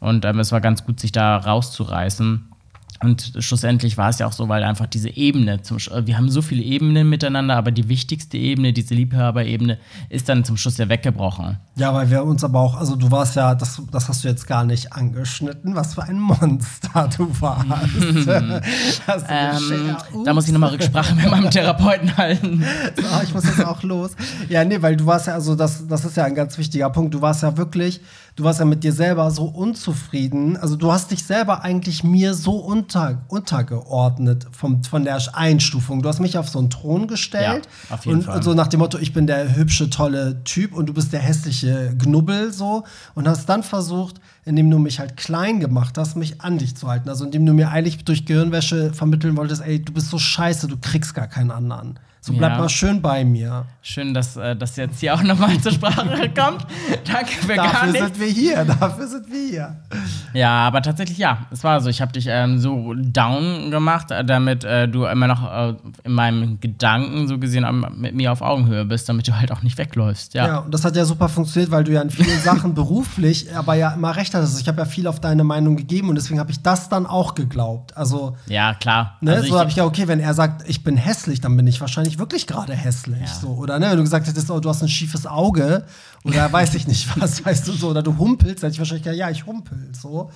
Und ähm, es war ganz gut, sich da rauszureißen. Und schlussendlich war es ja auch so, weil einfach diese Ebene, zum, Sch- wir haben so viele Ebenen miteinander, aber die wichtigste Ebene, diese Liebhaberebene, ist dann zum Schluss ja weggebrochen. Ja, weil wir uns aber auch, also du warst ja, das, das hast du jetzt gar nicht angeschnitten, was für ein Monster du warst. Du Ähm, da muss ich nochmal Rücksprache mit meinem Therapeuten halten. Ah, ich muss jetzt auch los. Ja, nee, weil du warst ja, also das, das ist ja ein ganz wichtiger Punkt. Du warst ja wirklich, du warst ja mit dir selber so unzufrieden. Also du hast dich selber eigentlich mir so unter, untergeordnet vom, von der Einstufung. Du hast mich auf so einen Thron gestellt. Ja, auf jeden und, Fall. Und so nach dem Motto, ich bin der hübsche, tolle Typ und du bist der hässliche Knubbel so. Und hast dann versucht, indem du mich halt klein gemacht hast, mich an dich zu halten. Also indem du mir eigentlich durch Gehirnwäsche vermitteln wolltest, ey, du bist so scheiße, du kriegst gar keinen anderen. So bleib Ja. mal schön bei mir. Schön, dass äh, das jetzt hier auch nochmal zur Sprache kommt. Danke für gar Dafür nichts. sind wir hier, dafür sind wir hier. Ja, aber tatsächlich ja. Es war so, ich habe dich ähm, so down gemacht, äh, damit äh, du immer noch äh, in meinem Gedanken so gesehen mit mir auf Augenhöhe bist, damit du halt auch nicht wegläufst. Ja. Ja. und das hat ja super funktioniert, weil du ja in vielen Sachen beruflich, aber ja immer recht hattest. Ich habe ja viel auf deine Meinung gegeben und deswegen habe ich das dann auch geglaubt. Also, Ja, klar. ne, Also so habe ich ja, okay, wenn er sagt, ich bin hässlich, dann bin ich wahrscheinlich wirklich gerade hässlich. Ja. So, oder ne, wenn du gesagt hättest, oh, du hast ein schiefes Auge oder weiß ich nicht was, weißt du so, oder du humpelst, hätte ich wahrscheinlich gesagt, ja, ich humpel. So.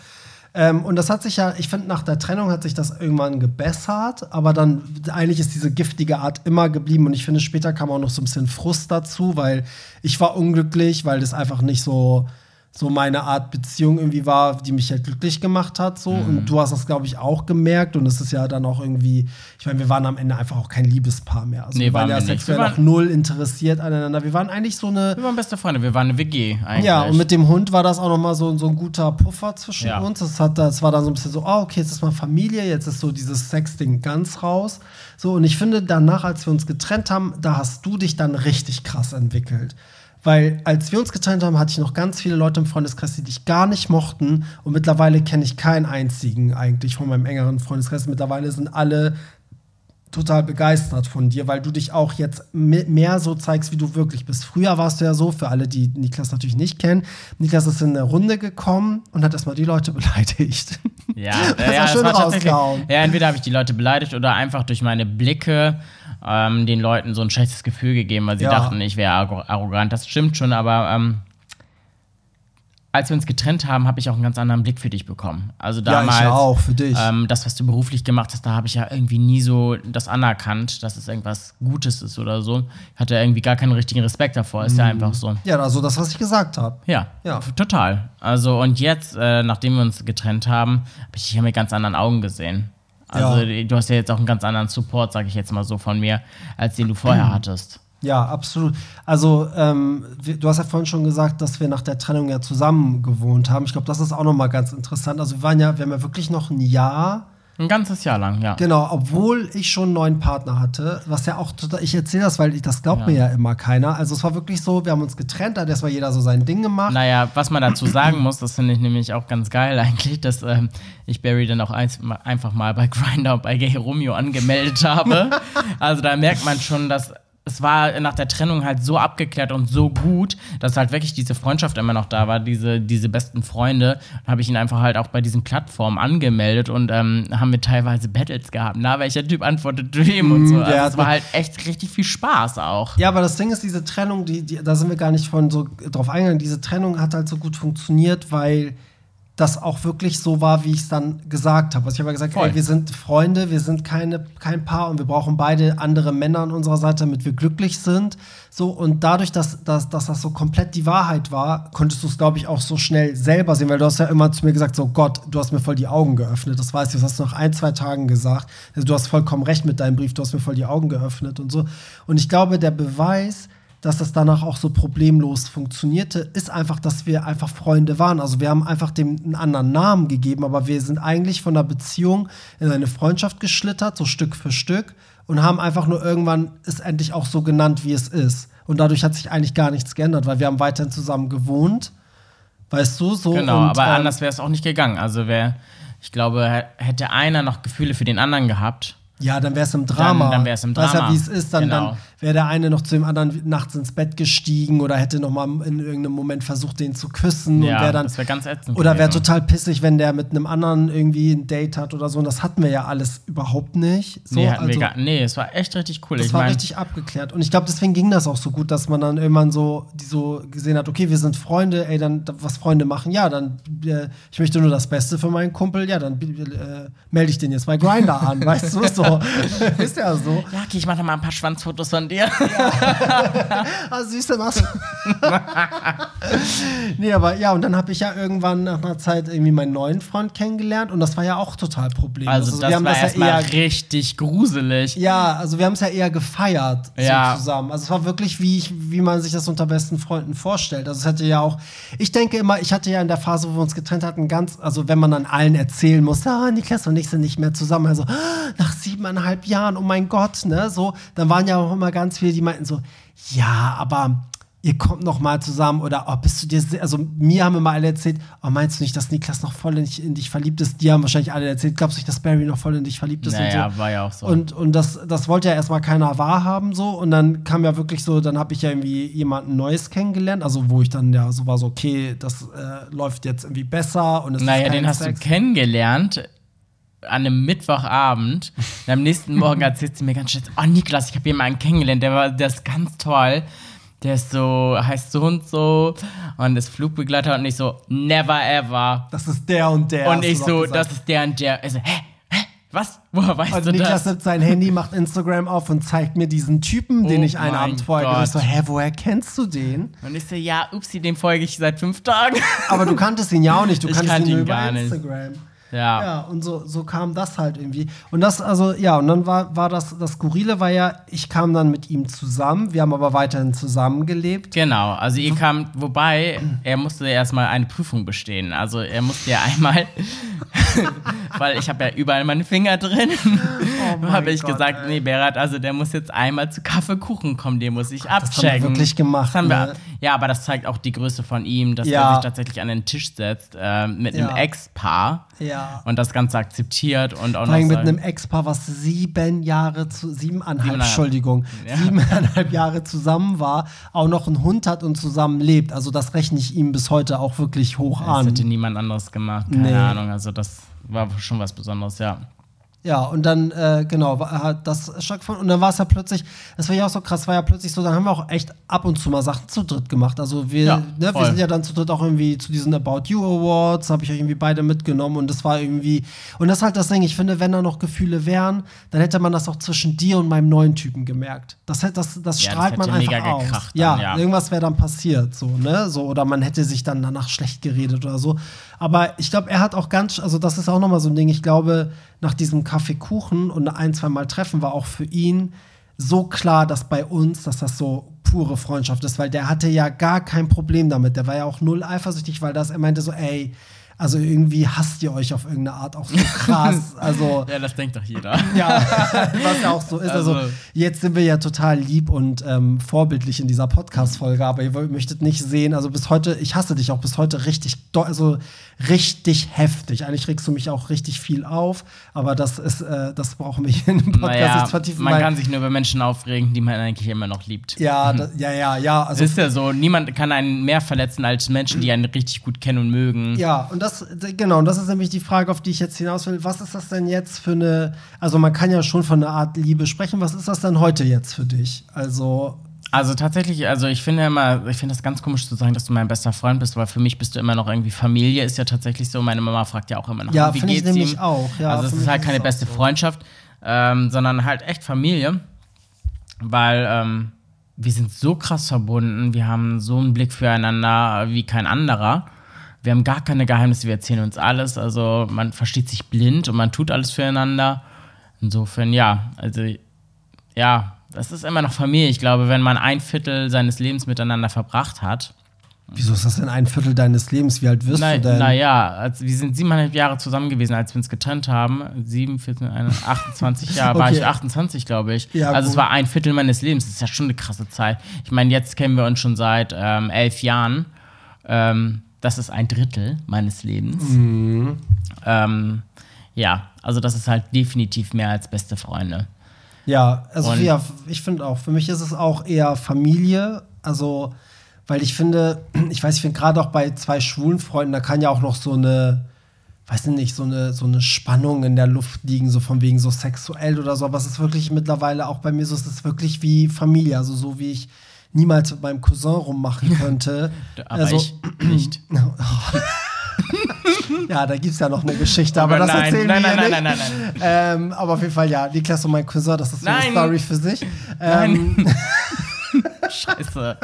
Ähm, und das hat sich ja, ich finde, nach der Trennung hat sich das irgendwann gebessert, aber dann eigentlich ist diese giftige Art immer geblieben und ich finde, später kam auch noch so ein bisschen Frust dazu, weil ich war unglücklich, weil das einfach nicht so, so meine Art Beziehung irgendwie war, die mich halt glücklich gemacht hat. So. Mhm. Und du hast das, glaube ich, auch gemerkt. Und es ist ja dann auch irgendwie, ich meine, wir waren am Ende einfach auch kein Liebespaar mehr. Also Nee, wir waren ja sexuell Wir auch null interessiert aneinander. Wir waren eigentlich so eine. wir waren beste Freunde, wir waren eine WG eigentlich. Ja, und mit dem Hund war das auch noch mal so, so ein guter Puffer zwischen Ja. uns. Das, hat, das war dann so ein bisschen so, oh, okay, jetzt ist mal Familie, jetzt ist so dieses Sexding ganz raus. So, und ich finde, danach, als wir uns getrennt haben, da hast du dich dann richtig krass entwickelt. Weil als wir uns getrennt haben, hatte ich noch ganz viele Leute im Freundeskreis, die dich gar nicht mochten. Und mittlerweile kenne ich keinen einzigen eigentlich von meinem engeren Freundeskreis. Mittlerweile sind alle total begeistert von dir, weil du dich auch jetzt me- mehr so zeigst, wie du wirklich bist. Früher warst du ja so, für alle, die Niklas natürlich nicht kennen, Niklas ist in eine Runde gekommen und hat erstmal die Leute beleidigt. Ja, Das äh, ja war schön war tatsächlich- rausgehauen. Ja, entweder habe ich die Leute beleidigt oder einfach durch meine Blicke ähm, den Leuten so ein schlechtes Gefühl gegeben, weil sie Ja. dachten, ich wäre arro- arrogant. Das stimmt schon, aber ähm, als wir uns getrennt haben, habe ich auch einen ganz anderen Blick für dich bekommen. Also damals, ja, ich auch, für dich. ähm, das, was du beruflich gemacht hast, da habe ich ja irgendwie nie so das anerkannt, dass es irgendwas Gutes ist oder so. Ich hatte irgendwie gar keinen richtigen Respekt davor. Ist ja einfach so. ja, also das, was ich gesagt habe. Ja, Ja. total. Also und jetzt, äh, nachdem wir uns getrennt haben, habe ich dich ja mit ganz anderen Augen gesehen. Also Ja. du hast ja jetzt auch einen ganz anderen Support, sage ich jetzt mal so von mir, als den du vorher hattest. Ja, absolut. Also, ähm, du hast ja vorhin schon gesagt, dass wir nach der Trennung ja zusammen gewohnt haben. Ich glaube, das ist auch nochmal ganz interessant. Also, wir waren ja, wir haben ja wirklich noch ein Jahr. Ein ganzes Jahr lang, ja. Genau, obwohl ich schon einen neuen Partner hatte, was ja auch ich erzähle das, weil ich, das glaubt Ja. mir ja immer keiner. Also es war wirklich so, wir haben uns getrennt, da hat erstmal jeder so sein Ding gemacht. Naja, was man dazu sagen muss, das finde ich nämlich auch ganz geil eigentlich, dass ähm, ich Barry dann auch einfach mal bei Grindr und bei Gay Romeo angemeldet habe. also da merkt man schon, dass es war nach der Trennung halt so abgeklärt und so gut, dass halt wirklich diese Freundschaft immer noch da war, diese, diese besten Freunde. Habe ich ihn einfach halt auch bei diesen Plattformen angemeldet und ähm, haben wir teilweise Battles gehabt. Na, welcher Typ antwortet wem und so. Mm, Also hat es war halt echt richtig viel Spaß auch. Ja, aber das Ding ist, diese Trennung, die, die, da sind wir gar nicht von so drauf eingegangen. Diese Trennung hat halt so gut funktioniert, weil das auch wirklich so war, wie ich es dann gesagt habe. Also ich habe ja gesagt, ey, wir sind Freunde, wir sind keine, kein Paar und wir brauchen beide andere Männer an unserer Seite, damit wir glücklich sind. So, und dadurch, dass, dass, dass das so komplett die Wahrheit war, konntest du es, glaube ich, auch so schnell selber sehen, weil du hast ja immer zu mir gesagt, so Gott, du hast mir voll die Augen geöffnet. Das weiß ich, das hast du nach ein, zwei Tagen gesagt. Also du hast vollkommen recht mit deinem Brief, du hast mir voll die Augen geöffnet und so. Und ich glaube, der Beweis, dass das danach auch so problemlos funktionierte, ist einfach, dass wir einfach Freunde waren. Also wir haben einfach dem einen anderen Namen gegeben, aber wir sind eigentlich von der Beziehung in eine Freundschaft geschlittert, so Stück für Stück, und haben einfach nur irgendwann es endlich auch so genannt, wie es ist. Und dadurch hat sich eigentlich gar nichts geändert, weil wir haben weiterhin zusammen gewohnt. Weißt du, so. Genau, und, aber ähm, anders wäre es auch nicht gegangen. Also wär, ich glaube, hä- hätte einer noch Gefühle für den anderen gehabt. Ja, dann wäre es im Drama. Dann- dann wär's im Weißt ja, Drama. wie es ist, dann, Genau. dann wäre der eine noch zu dem anderen nachts ins Bett gestiegen oder hätte noch mal in irgendeinem Moment versucht, den zu küssen Ja, und wäre dann das wäre ganz ätzend. oder wäre total pissig, wenn der mit einem anderen irgendwie ein Date hat oder so. Und das hatten wir ja alles überhaupt nicht. So, nee, also, gar, nee, es war echt richtig cool. das ich war mein, richtig abgeklärt. Und ich glaube, deswegen ging das auch so gut, dass man dann irgendwann so, die so gesehen hat, okay, wir sind Freunde, ey, dann was Freunde machen, ja, dann äh, ich möchte nur das Beste für meinen Kumpel, ja, dann äh, melde ich den jetzt bei Grinder an, weißt du so. Ist ja so. ja, okay, ich mache mal ein paar Schwanzfotos von dir. Ah, süße was. nee, aber ja, und dann habe ich ja irgendwann nach einer Zeit irgendwie meinen neuen Freund kennengelernt und das war ja auch total problemlos. Also, das wir haben war das erstmal ja eher richtig gruselig. Ja, also wir haben es ja eher gefeiert Ja. so zusammen. Also es war wirklich, wie, ich, wie man sich das unter besten Freunden vorstellt. Also es hätte ja auch, ich denke immer, ich hatte ja in der Phase, wo wir uns getrennt hatten, ganz, also wenn man dann allen erzählen muss, ah, Niklas und ich sind nicht mehr zusammen, also ah, nach siebeneinhalb Jahren, oh mein Gott, ne, so, dann waren ja auch immer ganz viele, die meinten so, ja, aber ihr kommt noch mal zusammen oder oh, bist du dir also mir haben immer alle erzählt oh meinst du nicht dass Niklas noch voll in dich, in dich verliebt ist die haben wahrscheinlich alle erzählt glaubst du nicht dass Barry noch voll in dich verliebt ist und so Naja, war ja auch so. und, und das, das wollte ja erstmal keiner wahrhaben so. Und dann kam ja wirklich so, dann habe ich ja irgendwie jemanden Neues kennengelernt, also wo ich dann ja so war so, okay, das äh, läuft jetzt irgendwie besser und es naja, den hast Sex. du kennengelernt an einem Mittwochabend. Und am nächsten Morgen erzählt sie mir ganz schnell, oh Niklas, ich habe jemanden kennengelernt, der war, der ist ganz toll. Der ist so, heißt so und so und ist Flugbegleiter und ich so, never ever. Das ist der und der. und ich so, das ist der und der. Ich so, hä? Hä? Was? Woher weißt Und du Niklas das? nimmt sein Handy, macht Instagram auf und zeigt mir diesen Typen, den Oh ich einen Abend vorher gesehen habe. Ich so, Gott. hä, woher kennst du den? Und ich so, ja, upsi, dem folge ich seit fünf Tagen. Aber du kanntest ihn ja auch nicht, du Ich kanntest kannte ihn ihn über gar nicht. Ja. Ja, und so, so kam das halt irgendwie. Und das, also, ja, und dann war, war das, das Skurrile war ja, ich kam dann mit ihm zusammen, wir haben aber weiterhin zusammengelebt. Genau, also ihr kam, wobei, er musste erstmal eine Prüfung bestehen. Also er musste ja einmal, weil ich habe ja überall meine Finger drin, Oh habe ich Gott, gesagt, ey. nee, Berat, also der muss jetzt einmal zu Kaffeekuchen kommen, den muss ich das haben wir abchecken. wirklich gemacht, Das haben wir, ne? Ja, aber das zeigt auch die Größe von ihm, dass Ja. er sich tatsächlich an den Tisch setzt äh, mit einem Ja. Ex-Paar Ja. und das Ganze akzeptiert und auch Vor allem noch mit einem Ex-Paar, was sieben Jahre zu, siebeneinhalb, Siebeneinhalb. Entschuldigung, Ja. siebeneinhalb Jahre zusammen war, auch noch einen Hund hat und zusammen lebt. Also das rechne ich ihm bis heute auch wirklich hoch Das an. hätte niemand anderes gemacht, keine Nee. Ahnung. Also das war schon was Besonderes, ja. Ja, und dann, äh, genau, war, hat das stattgefunden. Und dann war es ja plötzlich, das war ja auch so krass, war ja plötzlich so, dann haben wir auch echt ab und zu mal Sachen zu dritt gemacht. Also wir, Ja, ne, wir sind ja dann zu dritt auch irgendwie zu diesen About You Awards, habe ich euch irgendwie beide mitgenommen und das war irgendwie, und das ist halt das Ding, ich finde, wenn da noch Gefühle wären, dann hätte man das auch zwischen dir und meinem neuen Typen gemerkt. Das, hätte- das, das Ja, das strahlt man hätte einfach aus. gekracht ja, dann, ja. irgendwas wäre dann passiert, so, ne, so, oder man hätte sich dann danach schlecht geredet oder so. Aber ich glaube, er hat auch ganz, also das ist auch nochmal so ein Ding, ich glaube, nach diesem Kaffeekuchen und ein, zwei Mal Treffen war auch für ihn so klar, dass bei uns, dass das so pure Freundschaft ist, weil der hatte ja gar kein Problem damit. Der war ja auch null eifersüchtig, weil das, er meinte so, ey, also irgendwie hasst ihr euch auf irgendeine Art auch so krass. Also Ja, das denkt doch jeder. ja, was ja auch so ist. Also, Also- jetzt sind wir ja total lieb und ähm, vorbildlich in dieser Podcast-Folge, aber ihr möchtet nicht sehen, also bis heute, ich hasse dich auch bis heute richtig, also richtig heftig. Eigentlich regst du mich auch richtig viel auf, aber das ist, äh, das brauchen wir hier in dem Podcast Naja, vertiefen. man kann sich nur über Menschen aufregen, die man eigentlich immer noch liebt. ja, da, ja, ja, ja, also Es ist ja so, niemand kann einen mehr verletzen als Menschen, die einen richtig gut kennen und mögen. Ja, und das, genau, und das ist nämlich die Frage, auf die ich jetzt hinaus will. Was ist das denn jetzt für eine, also man kann ja schon von einer Art Liebe sprechen. Was ist das denn heute jetzt für dich? Also, Also tatsächlich, also ich finde immer, ich finde das ganz komisch zu sagen, dass du mein bester Freund bist, weil für mich bist du immer noch irgendwie Familie, ist ja tatsächlich so. Meine Mama fragt ja auch immer nach, Ja, wie finde ich geht's nämlich ihm? auch, ja, also es ist halt ist keine auch beste so. Freundschaft, ähm, sondern halt echt Familie, weil ähm, wir sind so krass verbunden, wir haben so einen Blick füreinander wie kein anderer. Wir haben gar keine Geheimnisse, wir erzählen uns alles. Also man versteht sich blind und man tut alles füreinander. Insofern ja, also ja, das ist immer noch Familie. Ich glaube, wenn man ein Viertel seines Lebens miteinander verbracht hat, wieso ist das denn ein Viertel deines Lebens? Wie alt wirst na, du denn? naja, als, wir sind siebeneinhalb Jahre zusammen gewesen, als wir uns getrennt haben. Sieben, 14, 21, 28 Jahre, war Okay. ich 28, glaube ich. Ja, also es gut. war ein Viertel meines Lebens. Das ist ja schon eine krasse Zeit. Ich meine, jetzt kennen wir uns schon seit ähm, elf Jahren. Ähm, das ist ein Drittel meines Lebens. Mhm. Ähm, ja, also das ist halt definitiv mehr als beste Freunde. Ja, also ja, ich finde auch, für mich ist es auch eher Familie, also weil ich finde, ich weiß, ich finde gerade auch bei zwei schwulen Freunden, da kann ja auch noch so eine, weiß ich nicht, so eine, so eine Spannung in der Luft liegen, so von wegen so sexuell oder so, aber es ist wirklich mittlerweile auch bei mir so, es ist wirklich wie Familie, also so wie ich niemals mit meinem Cousin rummachen könnte. Aber also, ich nicht. ja, da gibt es ja noch eine Geschichte, aber, Aber das nein, erzählen nein, wir nein, nein, nicht. nein, nein, nein. Ähm, aber auf jeden Fall, ja, Niklas und mein Cousin, das ist so eine Nein. Story für sich. Ähm, Nein. Scheiße.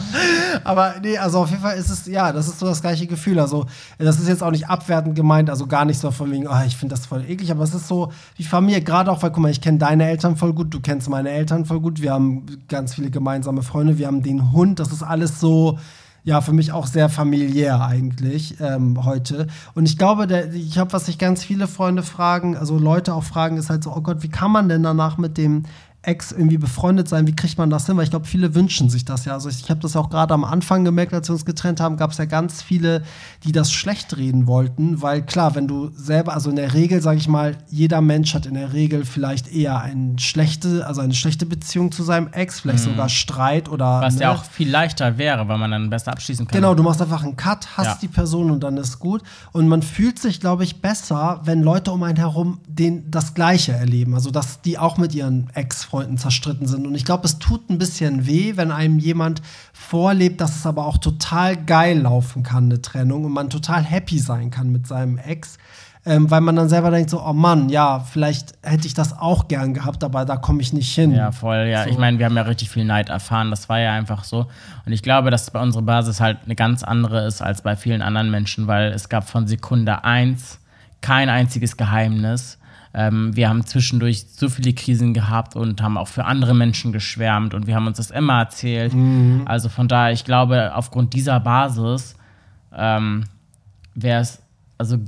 Aber nee, also auf jeden Fall ist es, ja, das ist so das gleiche Gefühl. Also, das ist jetzt auch nicht abwertend gemeint, also gar nicht so von wegen, ah, ich finde das voll eklig, aber es ist so wie Familie, gerade auch, weil, guck mal, ich kenne deine Eltern voll gut, du kennst meine Eltern voll gut, wir haben ganz viele gemeinsame Freunde, wir haben den Hund, das ist alles so. Ja, für mich auch sehr familiär eigentlich ähm, heute. Und ich glaube, der, ich habe, was sich ganz viele Freunde fragen, also Leute auch fragen, ist halt so, oh Gott, wie kann man denn danach mit dem Ex irgendwie befreundet sein, wie kriegt man das hin? Weil ich glaube, viele wünschen sich das ja. Also ich, ich habe das auch gerade am Anfang gemerkt, als wir uns getrennt haben, gab es ja ganz viele, die das schlecht reden wollten, weil klar, wenn du selber, also in der Regel, sage ich mal, jeder Mensch hat in der Regel vielleicht eher eine schlechte, also eine schlechte Beziehung zu seinem Ex, vielleicht sogar Streit oder Was ne? ja auch viel leichter wäre, weil man dann besser abschließen kann. Genau, du machst einfach einen Cut, hast Ja. die Person und dann ist gut. Und man fühlt sich, glaube ich, besser, wenn Leute um einen herum den, das Gleiche erleben. Also, dass die auch mit ihren Ex-Freunden zerstritten sind. Und ich glaube, es tut ein bisschen weh, wenn einem jemand vorlebt, dass es aber auch total geil laufen kann, eine Trennung, und man total happy sein kann mit seinem Ex. Ähm, weil man dann selber denkt, so, oh Mann, ja, vielleicht hätte ich das auch gern gehabt, aber da komme ich nicht hin. Ja, voll, ja. So. Ich meine, wir haben ja richtig viel Neid erfahren. Das war ja einfach so. Und ich glaube, dass bei unserer Basis halt eine ganz andere ist als bei vielen anderen Menschen, weil es gab von Sekunde eins kein einziges Geheimnis. Ähm, wir haben zwischendurch so viele Krisen gehabt und haben auch für andere Menschen geschwärmt und wir haben uns das immer erzählt. Mhm. Also von daher, ich glaube, aufgrund dieser Basis ähm, wäre es, also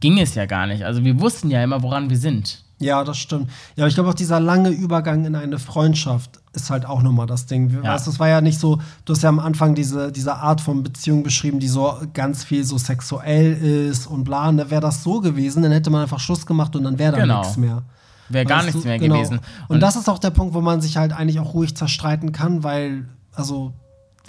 ging es ja gar nicht. Also wir wussten ja immer, woran wir sind. Ja, das stimmt. Ja, ich glaube auch dieser lange Übergang in eine Freundschaft ist halt auch nochmal das Ding. Ja. Weißt, du, es war ja nicht so, du hast ja am Anfang diese, diese Art von Beziehung beschrieben, die so ganz viel so sexuell ist und bla. Und da wäre das so gewesen, dann hätte man einfach Schluss gemacht und dann wäre da Genau. nichts mehr. Wäre gar nichts mehr Genau. gewesen. Und, das ist auch der Punkt, wo man sich halt eigentlich auch ruhig zerstreiten kann, weil, also,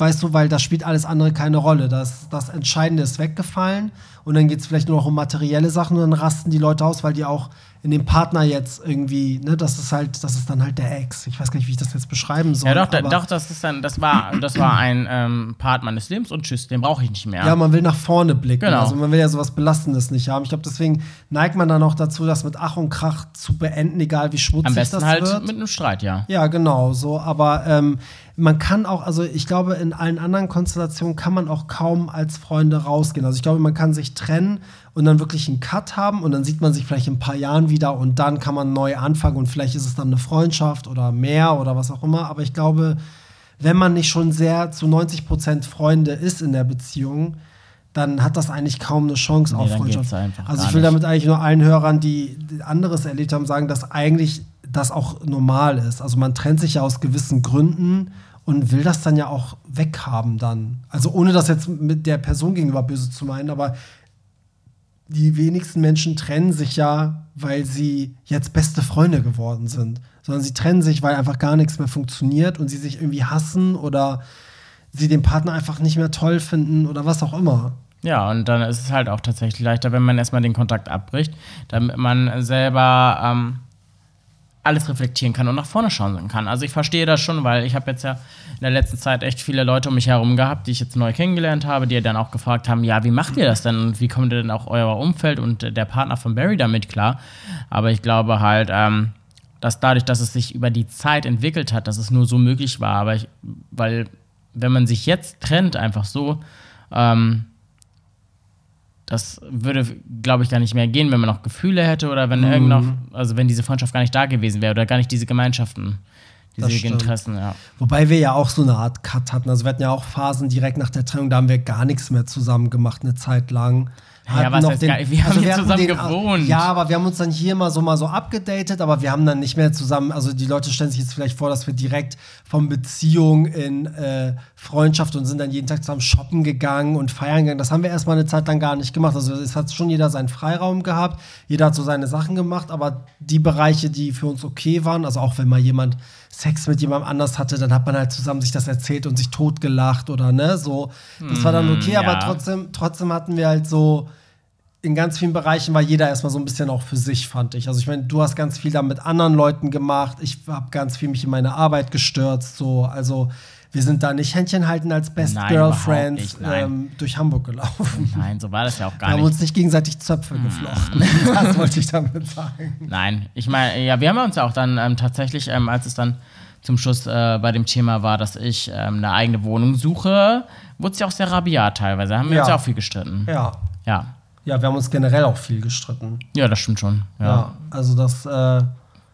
weißt du, weil das spielt alles andere keine Rolle. Das, das Entscheidende ist weggefallen und dann geht es vielleicht nur noch um materielle Sachen und dann rasten die Leute aus, weil die auch in dem Partner jetzt irgendwie, ne, das ist halt, das ist dann halt der Ex. Ich weiß gar nicht, wie ich das jetzt beschreiben soll. Ja, doch, da, doch, das ist dann, das war, das war ein ähm, Part meines Lebens und tschüss, den brauche ich nicht mehr. Ja, man will nach vorne blicken. Genau. Also man will ja sowas Belastendes nicht haben. Ich glaube, deswegen neigt man dann auch dazu, das mit Ach und Krach zu beenden, egal wie schmutzig Am besten das halt wird. mit einem Streit, ja. Ja, genau, so. Aber ähm, man kann auch, also ich glaube, in allen anderen Konstellationen kann man auch kaum als Freunde rausgehen. Also ich glaube, man kann sich trennen und dann wirklich einen Cut haben und dann sieht man sich vielleicht in ein paar Jahren wieder und dann kann man neu anfangen und vielleicht ist es dann eine Freundschaft oder mehr oder was auch immer. Aber ich glaube, wenn man nicht schon sehr zu 90 Prozent Freunde ist in der Beziehung, dann hat das eigentlich kaum eine Chance Nee, auf Freundschaft. Also ich will nicht. damit eigentlich nur allen Hörern, die anderes erlebt haben, sagen, dass eigentlich das auch normal ist. Also man trennt sich ja aus gewissen Gründen und will das dann ja auch weghaben dann. Also ohne das jetzt mit der Person gegenüber böse zu meinen, aber die wenigsten Menschen trennen sich ja, weil sie jetzt beste Freunde geworden sind, sondern sie trennen sich, weil einfach gar nichts mehr funktioniert und sie sich irgendwie hassen oder sie den Partner einfach nicht mehr toll finden oder was auch immer. Ja, und dann ist es halt auch tatsächlich leichter, wenn man erstmal den Kontakt abbricht, damit man selber ähm, alles reflektieren kann und nach vorne schauen kann. Also ich verstehe das schon, weil ich habe jetzt ja in der letzten Zeit echt viele Leute um mich herum gehabt, die ich jetzt neu kennengelernt habe, die dann auch gefragt haben, ja, wie macht ihr das denn und wie kommt denn auch euer Umfeld und der Partner von Barry damit klar? Aber ich glaube halt, ähm, dass dadurch, dass es sich über die Zeit entwickelt hat, dass es nur so möglich war, aber ich, weil wenn man sich jetzt trennt, einfach so, ähm, das würde, glaube ich, gar nicht mehr gehen, wenn man noch Gefühle hätte oder wenn irgend noch, also wenn diese Freundschaft gar nicht da gewesen wäre oder gar nicht diese Gemeinschaften, diese. Interessen, ja. Wobei wir ja auch so eine Art Cut hatten. Also wir hatten ja auch Phasen direkt nach der Trennung, da haben wir gar nichts mehr zusammen gemacht, eine Zeit lang. Ja, Hatten was noch gar nicht? Wir haben hier hatten zusammen gewohnt. Ja, aber wir haben uns dann hier mal so mal so abgedatet, aber wir haben dann nicht mehr zusammen, also die Leute stellen sich jetzt vielleicht vor, dass wir direkt von Beziehung in äh, Freundschaft und sind dann jeden Tag zusammen shoppen gegangen und feiern gegangen. Das haben wir erstmal eine Zeit lang gar nicht gemacht. Also es hat schon jeder seinen Freiraum gehabt, jeder hat so seine Sachen gemacht, aber die Bereiche, die für uns okay waren, also auch wenn mal jemand Sex mit jemandem anders hatte, dann hat man halt zusammen sich das erzählt und sich totgelacht oder ne, so. Das war dann okay, aber ja. trotzdem, trotzdem hatten wir halt so in ganz vielen Bereichen war jeder erstmal so ein bisschen auch für sich, fand ich. Also ich meine, du hast ganz viel da mit anderen Leuten gemacht. Ich habe ganz viel mich in meine Arbeit gestürzt. So, also wir sind da nicht Händchen halten als Best Nein, Girlfriends nicht, ähm, durch Hamburg gelaufen. Nein, so war das ja auch Wir gar haben nicht. uns nicht gegenseitig Zöpfe geflochten. Das wollte ich damit sagen. Nein, ich meine, ja, wir haben uns ja auch dann ähm, tatsächlich, ähm, als es dann zum Schluss äh, bei dem Thema war, dass ich ähm, eine eigene Wohnung suche, wurde es ja auch sehr rabiat teilweise. Haben wir Ja. uns ja auch viel gestritten. Ja. Ja. Ja, wir haben uns generell auch viel gestritten. Ja, das stimmt schon. Ja. Ja. Also das, äh,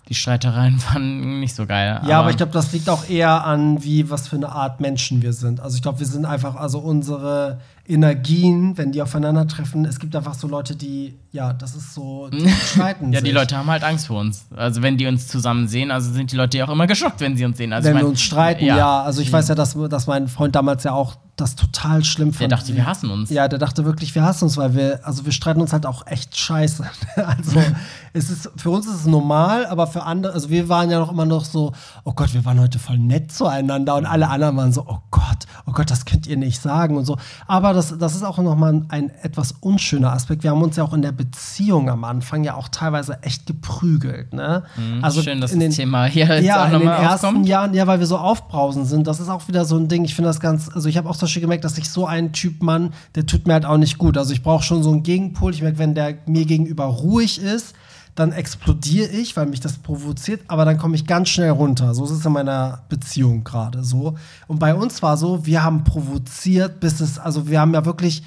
Die Streitereien waren nicht so geil. Ja, aber ich glaube, das liegt auch eher an, wie was für eine Art Menschen wir sind. Also ich glaube, wir sind einfach, also unsere Energien, wenn die aufeinandertreffen, es gibt einfach so Leute, die, ja, das ist so, die streiten Ja, die sich. Leute haben halt Angst vor uns. Also wenn die uns zusammen sehen, also sind die Leute ja auch immer geschockt, wenn sie uns sehen. Also wenn ich mein, wir uns streiten, ja. Also ich weiß ja, dass, dass mein Freund damals ja auch das total schlimm Der fand. dachte, wir hassen uns. Ja, der dachte wirklich, wir hassen uns, weil wir, also wir streiten uns halt auch echt scheiße. Also es ist, für uns ist es normal, aber für andere, also wir waren ja noch immer noch so, oh Gott, wir waren heute voll nett zueinander und alle anderen waren so, oh Gott, oh Gott, das könnt ihr nicht sagen und so. Aber das, das ist auch nochmal ein, ein etwas unschöner Aspekt. Wir haben uns ja auch in der Beziehung am Anfang ja auch teilweise echt geprügelt, ne? Also Schön, dass in den, das Thema hier jetzt ja, auch in den nochmal ersten aufkommt. Jahren, ja, weil wir so aufbrausend sind. Das ist auch wieder so ein Ding. Ich finde das ganz, also ich habe auch zum Beispiel gemerkt, dass ich so ein Typ Mann, der tut mir halt auch nicht gut. Also ich brauche schon so einen Gegenpol. Ich merke, wenn der mir gegenüber ruhig ist, dann explodiere ich, weil mich das provoziert, aber dann komme ich ganz schnell runter. So ist es in meiner Beziehung gerade so. Und bei uns war so, wir haben provoziert, bis es, also wir haben ja wirklich,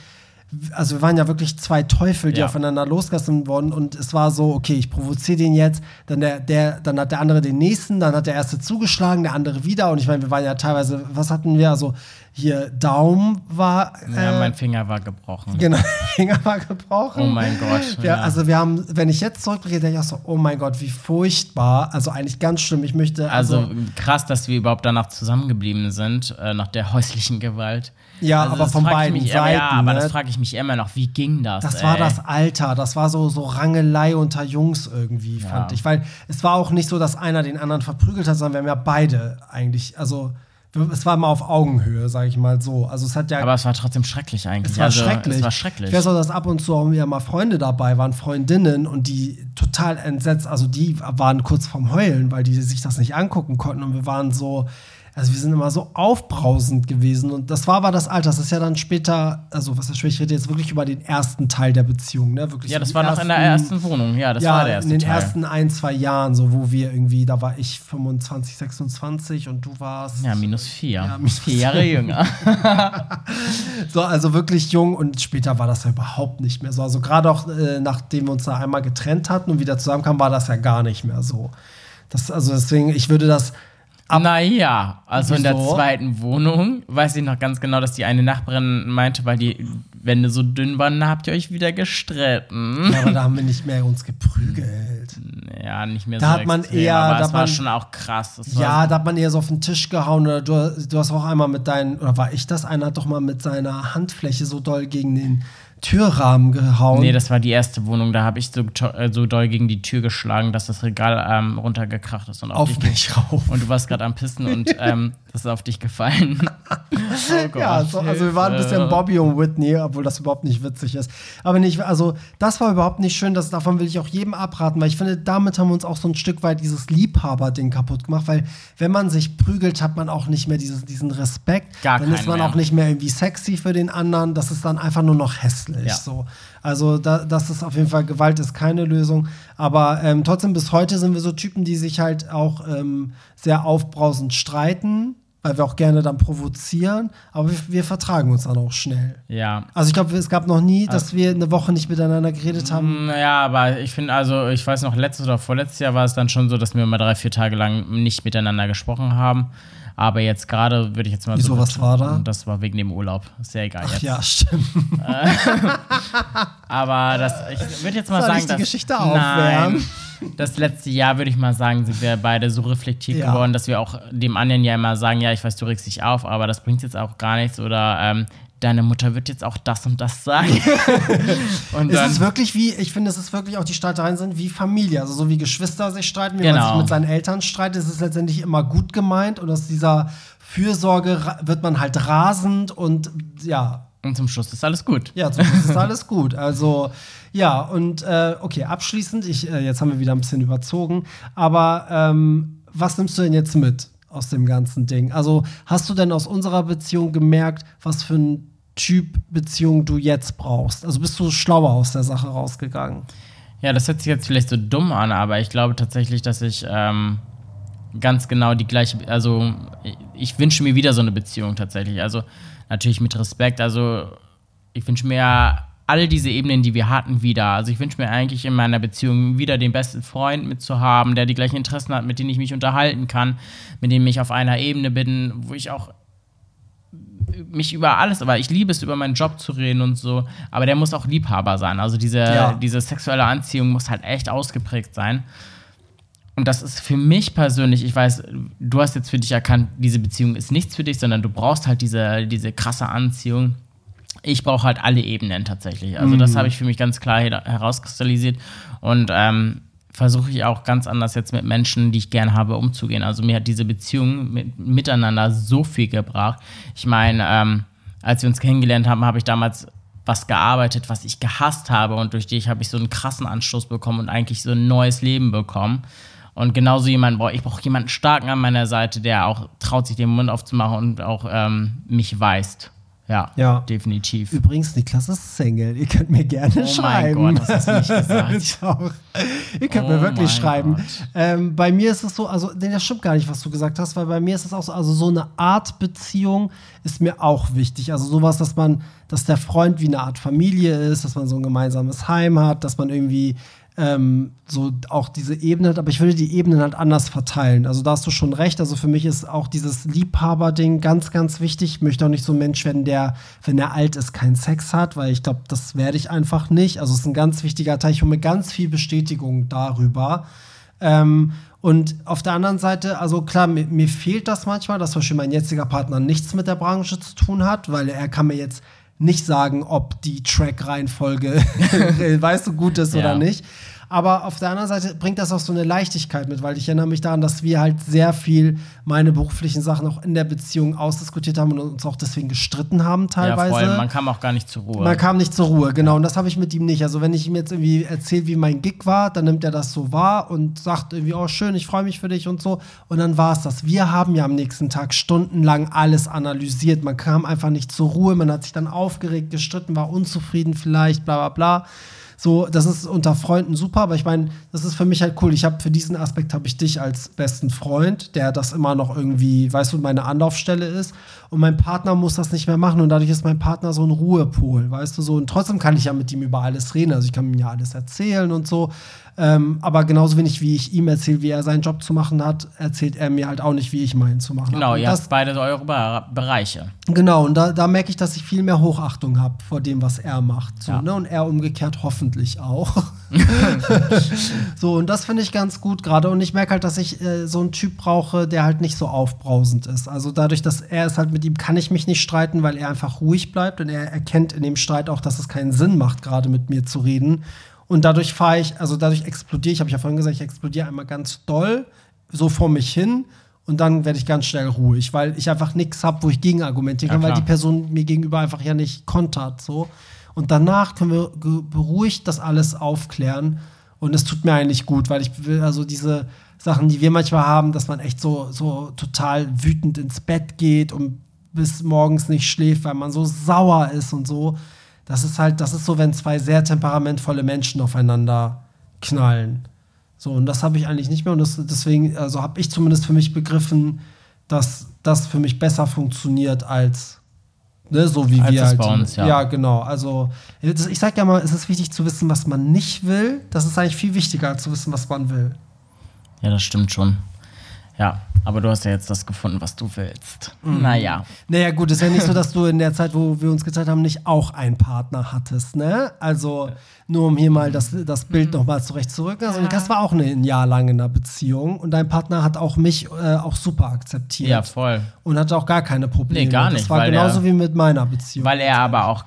also wir waren ja wirklich zwei Teufel, die Ja. aufeinander losgelassen wurden und es war so, okay, ich provoziere den jetzt, dann der, der, dann hat der andere den nächsten, dann hat der erste zugeschlagen, der andere wieder und ich meine, wir waren ja teilweise, was hatten wir, also hier Daumen war, Ja, äh, mein Finger war gebrochen. genau, Finger war gebrochen. Oh mein Gott. Wir, ja. Also wir haben, wenn ich jetzt zurückblicke, denke ich auch so, oh mein Gott, wie furchtbar, also eigentlich ganz schlimm. Ich möchte, Also also, krass, dass wir überhaupt danach zusammengeblieben sind, äh, nach der häuslichen Gewalt. Ja, also aber von beiden Seiten, Ja, aber ne? das frage ich mich immer noch. Wie ging das? Das war ey? das Alter, das war so, so Rangelei unter Jungs irgendwie, fand ich. Weil es war auch nicht so, dass einer den anderen verprügelt hat, sondern wir haben ja beide eigentlich, also es war immer auf Augenhöhe, sage ich mal so. Also es hat ja Aber es war trotzdem schrecklich eigentlich. Es war also, schrecklich. Es war schrecklich. Ich weiß auch, dass ab und zu auch wieder mal Freunde dabei waren, Freundinnen, und die total entsetzt, also die waren kurz vorm Heulen, weil die sich das nicht angucken konnten. Und wir waren so, also wir sind immer so aufbrausend gewesen und das war aber das Alter. Das ist ja dann später, also was ich rede jetzt wirklich über den ersten Teil der Beziehung, ne? Wirklich Ja, so das war noch in der ersten Wohnung. Ja, das ja, war der erste in den Teil. ersten ein, zwei Jahren, so wo wir irgendwie, da war ich 25, 26 und du warst ja, minus vier. Ja, minus vier Jahre jünger. so, also wirklich jung und später war das ja überhaupt nicht mehr so. Also gerade auch äh, nachdem wir uns da einmal getrennt hatten und wieder zusammenkamen, war das ja gar nicht mehr so. Das, also deswegen, ich würde das Naja, also in der Wieso? zweiten Wohnung weiß ich noch ganz genau, dass die eine Nachbarin meinte, weil die Wände so dünn waren, da habt ihr euch wieder gestritten. Ja, aber da haben wir nicht mehr uns geprügelt. Ja, nicht mehr Da so hat man extrem, eher- aber da es war man- schon auch krass. Das Ja, da hat man eher so auf den Tisch gehauen oder du, du hast auch einmal mit deinen, oder war ich das? Einer hat doch mal mit seiner Handfläche so doll gegen den Türrahmen gehauen. Nee, das war die erste Wohnung. Da habe ich so, äh, so doll gegen die Tür geschlagen, dass das Regal ähm, runtergekracht ist und auf, auf mich rauf. Und du warst gerade am Pissen und ähm, das ist auf dich gefallen. Oh Ja, so, also wir waren ein bisschen. Bobby und Whitney, obwohl das überhaupt nicht witzig ist. Aber nicht, also das war überhaupt nicht schön, das, davon will ich auch jedem abraten, weil ich finde, damit haben wir uns auch so ein Stück weit dieses Liebhaber-Ding kaputt gemacht, weil wenn man sich prügelt, hat man auch nicht mehr dieses, diesen Respekt. Gar dann ist man mehr. auch nicht mehr irgendwie sexy für den anderen, das ist dann einfach nur noch hässlich. Ja. So. Also da, das ist auf jeden Fall, Gewalt ist keine Lösung. Aber ähm, trotzdem bis heute sind wir so Typen, die sich halt auch ähm, sehr aufbrausend streiten, weil wir auch gerne dann provozieren, aber wir, wir vertragen uns dann auch schnell. Ja. Also ich glaube, es gab noch nie, dass wir eine Woche nicht miteinander geredet haben. Naja, aber ich finde, also, ich weiß noch, letztes oder vorletztes Jahr war es dann schon so, dass wir mal drei, vier Tage lang nicht miteinander gesprochen haben. Aber jetzt gerade würde ich jetzt mal Wieso, so. was war da? Das war wegen dem Urlaub. Ist ja egal Ach jetzt. ja, stimmt. Aber das, ich würde jetzt mal Soll sagen, ich die dass, Geschichte aufwärmen? Nein, das letzte Jahr würde ich mal sagen, sind wir beide so reflektiert Ja. geworden, dass wir auch dem anderen ja immer sagen, ja, ich weiß, du regst dich auf, aber das bringt jetzt auch gar nichts oder ähm, deine Mutter wird jetzt auch das und das sagen. und Es ist wirklich wie, ich finde, es ist wirklich auch die Streitereien sind wie Familie. Also so wie Geschwister sich streiten, wie man Genau. sich mit seinen Eltern streitet, ist es letztendlich immer gut gemeint und aus dieser Fürsorge wird man halt rasend und ja, und zum Schluss ist alles gut. Ja, zum Schluss ist alles gut. Also, ja, und äh, okay, abschließend, ich, äh, jetzt haben wir wieder ein bisschen überzogen, aber ähm, was nimmst du denn jetzt mit aus dem ganzen Ding? Also, hast du denn aus unserer Beziehung gemerkt, was für ein Typ Beziehung du jetzt brauchst? Also, bist du schlauer aus der Sache rausgegangen? Ja, das hört sich jetzt vielleicht so dumm an, aber ich glaube tatsächlich, dass ich ähm, ganz genau die gleiche, also ich, wünsche mir wieder so eine Beziehung tatsächlich. Also natürlich mit Respekt. Also ich wünsche mir all diese Ebenen, die wir hatten, wieder. Also ich wünsche mir eigentlich in meiner Beziehung wieder den besten Freund mitzuhaben, der die gleichen Interessen hat, mit dem ich mich unterhalten kann, mit dem ich auf einer Ebene bin, wo ich auch mich über alles, aber ich liebe es, über meinen Job zu reden und so, aber der muss auch Liebhaber sein. Also diese, Ja. diese sexuelle Anziehung muss halt echt ausgeprägt sein. Und das ist für mich persönlich, ich weiß, du hast jetzt für dich erkannt, diese Beziehung ist nichts für dich, sondern du brauchst halt diese, diese krasse Anziehung. Ich brauche halt alle Ebenen tatsächlich. Also das habe ich für mich ganz klar her- herauskristallisiert und ähm, versuche ich auch ganz anders jetzt mit Menschen, die ich gern habe, umzugehen. Also mir hat diese Beziehung mit, miteinander so viel gebracht. Ich meine, ähm, als wir uns kennengelernt haben, habe ich damals was gearbeitet, was ich gehasst habe und durch dich habe ich so einen krassen Anstoß bekommen und eigentlich so ein neues Leben bekommen. Und genauso jemanden, boah, ich brauche jemanden starken an meiner Seite, der auch traut, sich den Mund aufzumachen und auch ähm, mich weist. Ja, Ja. definitiv. Übrigens, Niklas ist Single. Ihr könnt mir gerne Oh mein schreiben. Gott, das hast du nicht gesagt. Ich auch. Ihr könnt Oh mir wirklich mein schreiben. Ähm, bei mir ist es so, also, das stimmt gar nicht, was du gesagt hast, weil bei mir ist es auch so, also so eine Art Beziehung ist mir auch wichtig. Also sowas, dass man, dass der Freund wie eine Art Familie ist, dass man so ein gemeinsames Heim hat, dass man irgendwie ähm, so auch diese Ebene aber ich würde die Ebenen halt anders verteilen. Also da hast du schon recht. Also für mich ist auch dieses Liebhaber-Ding ganz, ganz wichtig. Ich möchte auch nicht so ein Mensch werden, der, wenn er alt ist, keinen Sex hat, weil ich glaube, das werde ich einfach nicht. Also es ist ein ganz wichtiger Teil. Ich hole mir ganz viel Bestätigung darüber. Ähm, und auf der anderen Seite, also klar, mir, mir fehlt das manchmal, dass zum Beispiel mein jetziger Partner nichts mit der Branche zu tun hat, weil er kann mir jetzt nicht sagen, ob die Track-Reihenfolge, weißt du, gut ist Ja. oder nicht. Aber auf der anderen Seite bringt das auch so eine Leichtigkeit mit, weil ich erinnere mich daran, dass wir halt sehr viel meine beruflichen Sachen auch in der Beziehung ausdiskutiert haben und uns auch deswegen gestritten haben teilweise. Ja, voll. Man kam auch gar nicht zur Ruhe. Man kam nicht zur Ruhe, genau. Und das habe ich mit ihm nicht. Also wenn ich ihm jetzt irgendwie erzähle, wie mein Gig war, dann nimmt er das so wahr und sagt irgendwie, oh schön, ich freue mich für dich und so. Und dann war es das. Wir haben ja am nächsten Tag stundenlang alles analysiert. Man kam einfach nicht zur Ruhe. Man hat sich dann aufgeregt, gestritten, war unzufrieden vielleicht, bla bla bla. So, das ist unter Freunden super, aber ich meine, das ist für mich halt cool. Ich habe für diesen Aspekt habe ich dich als besten Freund, der das immer noch irgendwie, weißt du, meine Anlaufstelle ist. Und mein Partner muss das nicht mehr machen und dadurch ist mein Partner so ein Ruhepol, weißt du so. Und trotzdem kann ich ja mit ihm über alles reden. Also ich kann ihm ja alles erzählen und so. Ähm, aber genauso wenig wie ich ihm erzähle, wie er seinen Job zu machen hat, erzählt er mir halt auch nicht, wie ich meinen zu machen genau, habe. ihr habt beide eure Be Bereiche. Genau, und da, da merke ich, dass ich viel mehr Hochachtung habe vor dem, was er macht. So, Ja. ne? Und er umgekehrt hoffentlich auch. so, und das finde ich ganz gut gerade. Und ich merke halt, dass ich äh, so einen Typ brauche, der halt nicht so aufbrausend ist. Also dadurch, dass er ist halt mit ihm, kann ich mich nicht streiten, weil er einfach ruhig bleibt und er erkennt in dem Streit auch, dass es keinen Sinn macht, gerade mit mir zu reden. Und dadurch fahre ich, also dadurch explodiere ich, habe ich ja vorhin gesagt, ich explodiere einmal ganz doll, so vor mich hin. Und dann werde ich ganz schnell ruhig, weil ich einfach nichts habe, wo ich gegen argumentieren Ja, kann, weil klar. die Person mir gegenüber einfach ja nicht kontert. So. Und danach können wir beruhigt das alles aufklären. Und es tut mir eigentlich gut, weil ich will also diese Sachen, die wir manchmal haben, dass man echt so, so total wütend ins Bett geht und bis morgens nicht schläft, weil man so sauer ist und so. Das ist halt, das ist so, wenn zwei sehr temperamentvolle Menschen aufeinander knallen. So, und das habe ich eigentlich nicht mehr. Und das, deswegen, also habe ich zumindest für mich begriffen, dass das für mich besser funktioniert als ne, so wie Als wir halt. bei uns, ja. ja, genau. Also, ich sage ja mal, es ist wichtig zu wissen, was man nicht will. Das ist eigentlich viel wichtiger, als zu wissen, was man will. Ja, das stimmt schon. Ja, aber du hast ja jetzt das gefunden, was du willst. Mhm. Naja. Naja, gut, ist ja nicht so, dass du in der Zeit, wo wir uns gezeigt haben, nicht auch einen Partner hattest, ne? Also, nur um hier mal das, das Mhm. Bild nochmal zurechtzurücken. Also, das war auch eine, ein Jahr lang in einer Beziehung und dein Partner hat auch mich äh, auch super akzeptiert. Ja, voll. Und hatte auch gar keine Probleme. Nee, gar Das nicht, war weil genauso er- wie mit meiner Beziehung. Weil er aber auch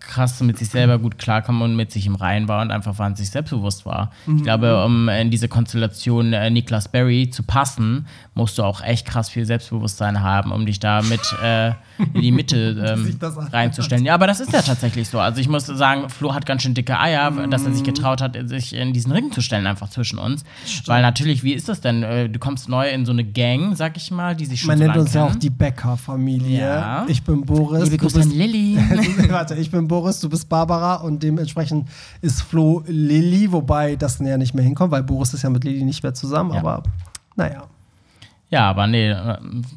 krass mit sich selber gut klarkam und mit sich im Reinen war und einfach wahnsinnig selbstbewusst war. Mhm. Ich glaube, um in diese Konstellation äh, Niklas Berry zu passen, musst du auch echt krass viel Selbstbewusstsein haben, um dich da mit äh, in die Mitte ähm, reinzustellen. Ja, aber das ist ja tatsächlich so. Also ich muss sagen, Flo hat ganz schön dicke Eier, dass Mhm. er sich getraut hat, sich in diesen Ring zu stellen, einfach zwischen uns. Weil natürlich, wie ist das denn? Äh, Du kommst neu in so eine Gang, sag ich mal, die sich schon Man so nennt uns ja auch kennen. die Becker-Familie. Ja. Ich bin Boris. Liebe Grüße an Lilly. Warte, ich bin Boris, du bist Barbara und dementsprechend ist Flo Lilly, wobei das ja nicht mehr hinkommt, weil Boris ist ja mit Lilly nicht mehr zusammen, Ja. aber naja. Ja, aber nee,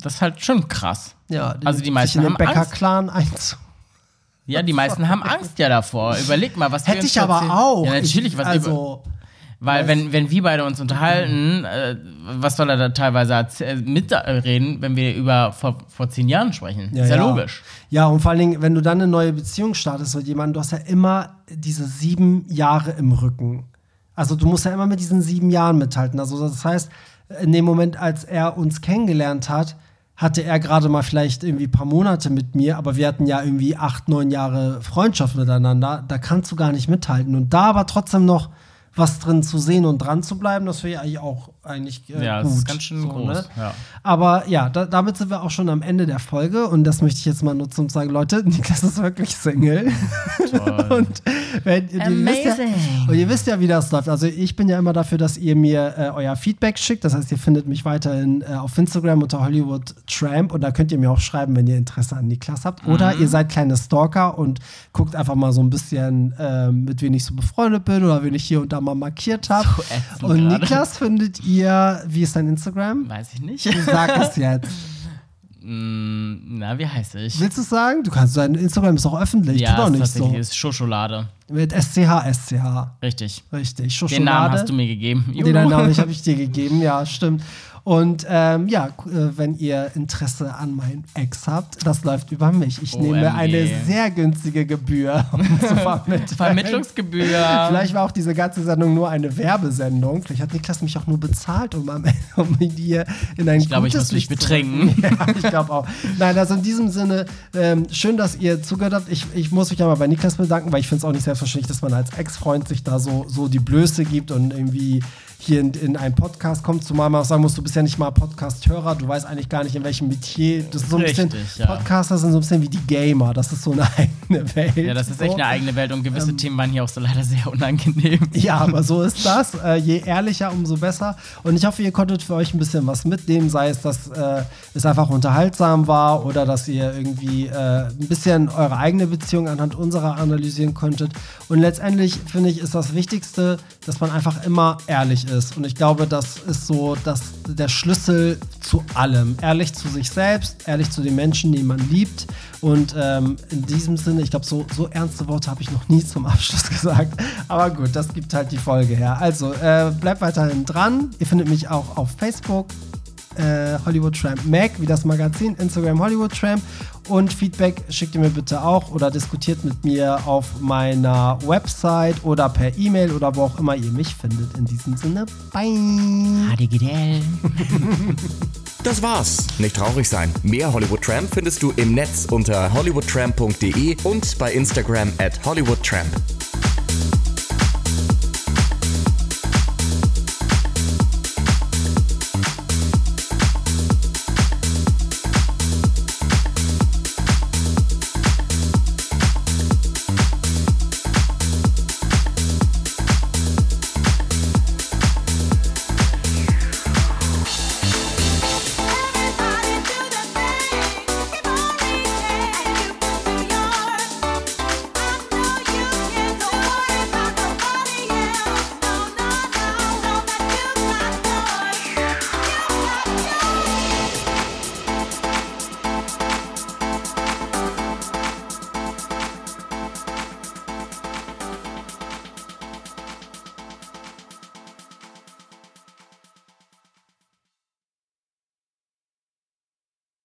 das ist halt schon krass. Ja, Also die meisten in den haben Angst. Becker-Clan einzu. Ja, die meisten haben Angst ja davor. Überleg mal, was Hätte ich aber auch. Ja, natürlich, ich, was also, Weil wenn, wenn wir beide uns unterhalten, äh, was soll er da teilweise äh, mitreden, wenn wir über vor, vor zehn Jahren sprechen? ist ja, logisch. Ja, und vor allen Dingen, wenn du dann eine neue Beziehung startest mit jemandem, du hast ja immer diese sieben Jahre im Rücken. Also du musst ja immer mit diesen sieben Jahren mithalten. Also das heißt, in dem Moment, als er uns kennengelernt hat, hatte er gerade mal vielleicht irgendwie ein paar Monate mit mir, aber wir hatten ja irgendwie acht, neun Jahre Freundschaft miteinander. Da kannst du gar nicht mithalten. Und da aber trotzdem noch was drin zu sehen und dran zu bleiben, das wäre ja eigentlich auch eigentlich äh, Ja, gut. das ist ganz schön So, groß. ne? Ja. Aber ja, da, damit sind wir auch schon am Ende der Folge und das möchte ich jetzt mal nutzen, zu sagen, Leute, Niklas ist wirklich Single. und, wenn, ihr wisst ja, Amazing. und ihr wisst ja, wie das läuft. Also ich bin ja immer dafür, dass ihr mir äh, euer Feedback schickt. Das heißt, ihr findet mich weiterhin äh, auf Instagram unter Hollywood Tramp und da könnt ihr mir auch schreiben, wenn ihr Interesse an Niklas habt. Oder ihr seid kleine Stalker und guckt einfach mal so ein bisschen, äh, mit wem ich so befreundet bin oder wen ich hier und da mal markiert habe. So und. Niklas findet ihr, wie ist dein Instagram? Weiß ich nicht. Sag es jetzt. Mm, Na, wie heiße ich? Willst du es sagen? Du kannst, dein Instagram ist auch öffentlich. ja, Tut auch nicht so. ist Schoscholade. Mit SCH, SCH. Richtig. Richtig. Den Schoscholade. Namen hast du mir gegeben. Den Namen habe ich, hab ich dir gegeben, ja, stimmt. Und ähm, ja, äh, wenn ihr Interesse an meinem Ex habt, das läuft über mich. Ich OMG. nehme eine sehr günstige Gebühr, um zu vermitteln. Vermittlungsgebühr. Vielleicht war auch diese ganze Sendung nur eine Werbesendung. Vielleicht hat Niklas mich auch nur bezahlt, um, am Ende- um hier in ein Ich glaube, ich muss mich betrinken. Ja, ich glaube auch. Nein, also in diesem Sinne, ähm, schön, dass ihr zugehört habt. Ich, ich muss mich ja mal bei Niklas bedanken, weil ich finde es auch nicht selbstverständlich, dass man als Ex-Freund sich da so, so die Blöße gibt und irgendwie hier in, in einen Podcast kommt, zumal man auch sagen muss, du bist ja nicht mal Podcast-Hörer, du weißt eigentlich gar nicht, in welchem Metier. Das ist so ein bisschen, Richtig, ja. Podcaster sind so ein bisschen wie die Gamer, das ist so eine eigene Welt. Ja, das ist echt so. eine eigene Welt und gewisse Ähm. Themen waren hier auch so leider sehr unangenehm. Ja, aber so ist das. Äh, je ehrlicher, umso besser. Und ich hoffe, ihr konntet für euch ein bisschen was mitnehmen, sei es, dass äh, es einfach unterhaltsam war oder dass ihr irgendwie äh, ein bisschen eure eigene Beziehung anhand unserer analysieren konntet. Und letztendlich finde ich, ist das Wichtigste, dass man einfach immer ehrlich ist. Und ich glaube, das ist so dass der Schlüssel zu allem. Ehrlich zu sich selbst, ehrlich zu den Menschen, die man liebt. Und ähm, in diesem Sinne, ich glaube, so, so ernste Worte habe ich noch nie zum Abschluss gesagt. Aber gut, das gibt halt die Folge her. Also, äh, bleibt weiterhin dran. Ihr findet mich auch auf Facebook, äh, Hollywood Tramp Mac, wie das Magazin, Instagram Hollywood Tramp. Und Feedback schickt ihr mir bitte auch oder diskutiert mit mir auf meiner Website oder per E-Mail oder wo auch immer ihr mich findet. In diesem Sinne, bye. HDGDL. Das war's. Nicht traurig sein. Mehr Hollywood Tramp findest du im Netz unter hollywoodtramp.de und bei Instagram at hollywoodtramp.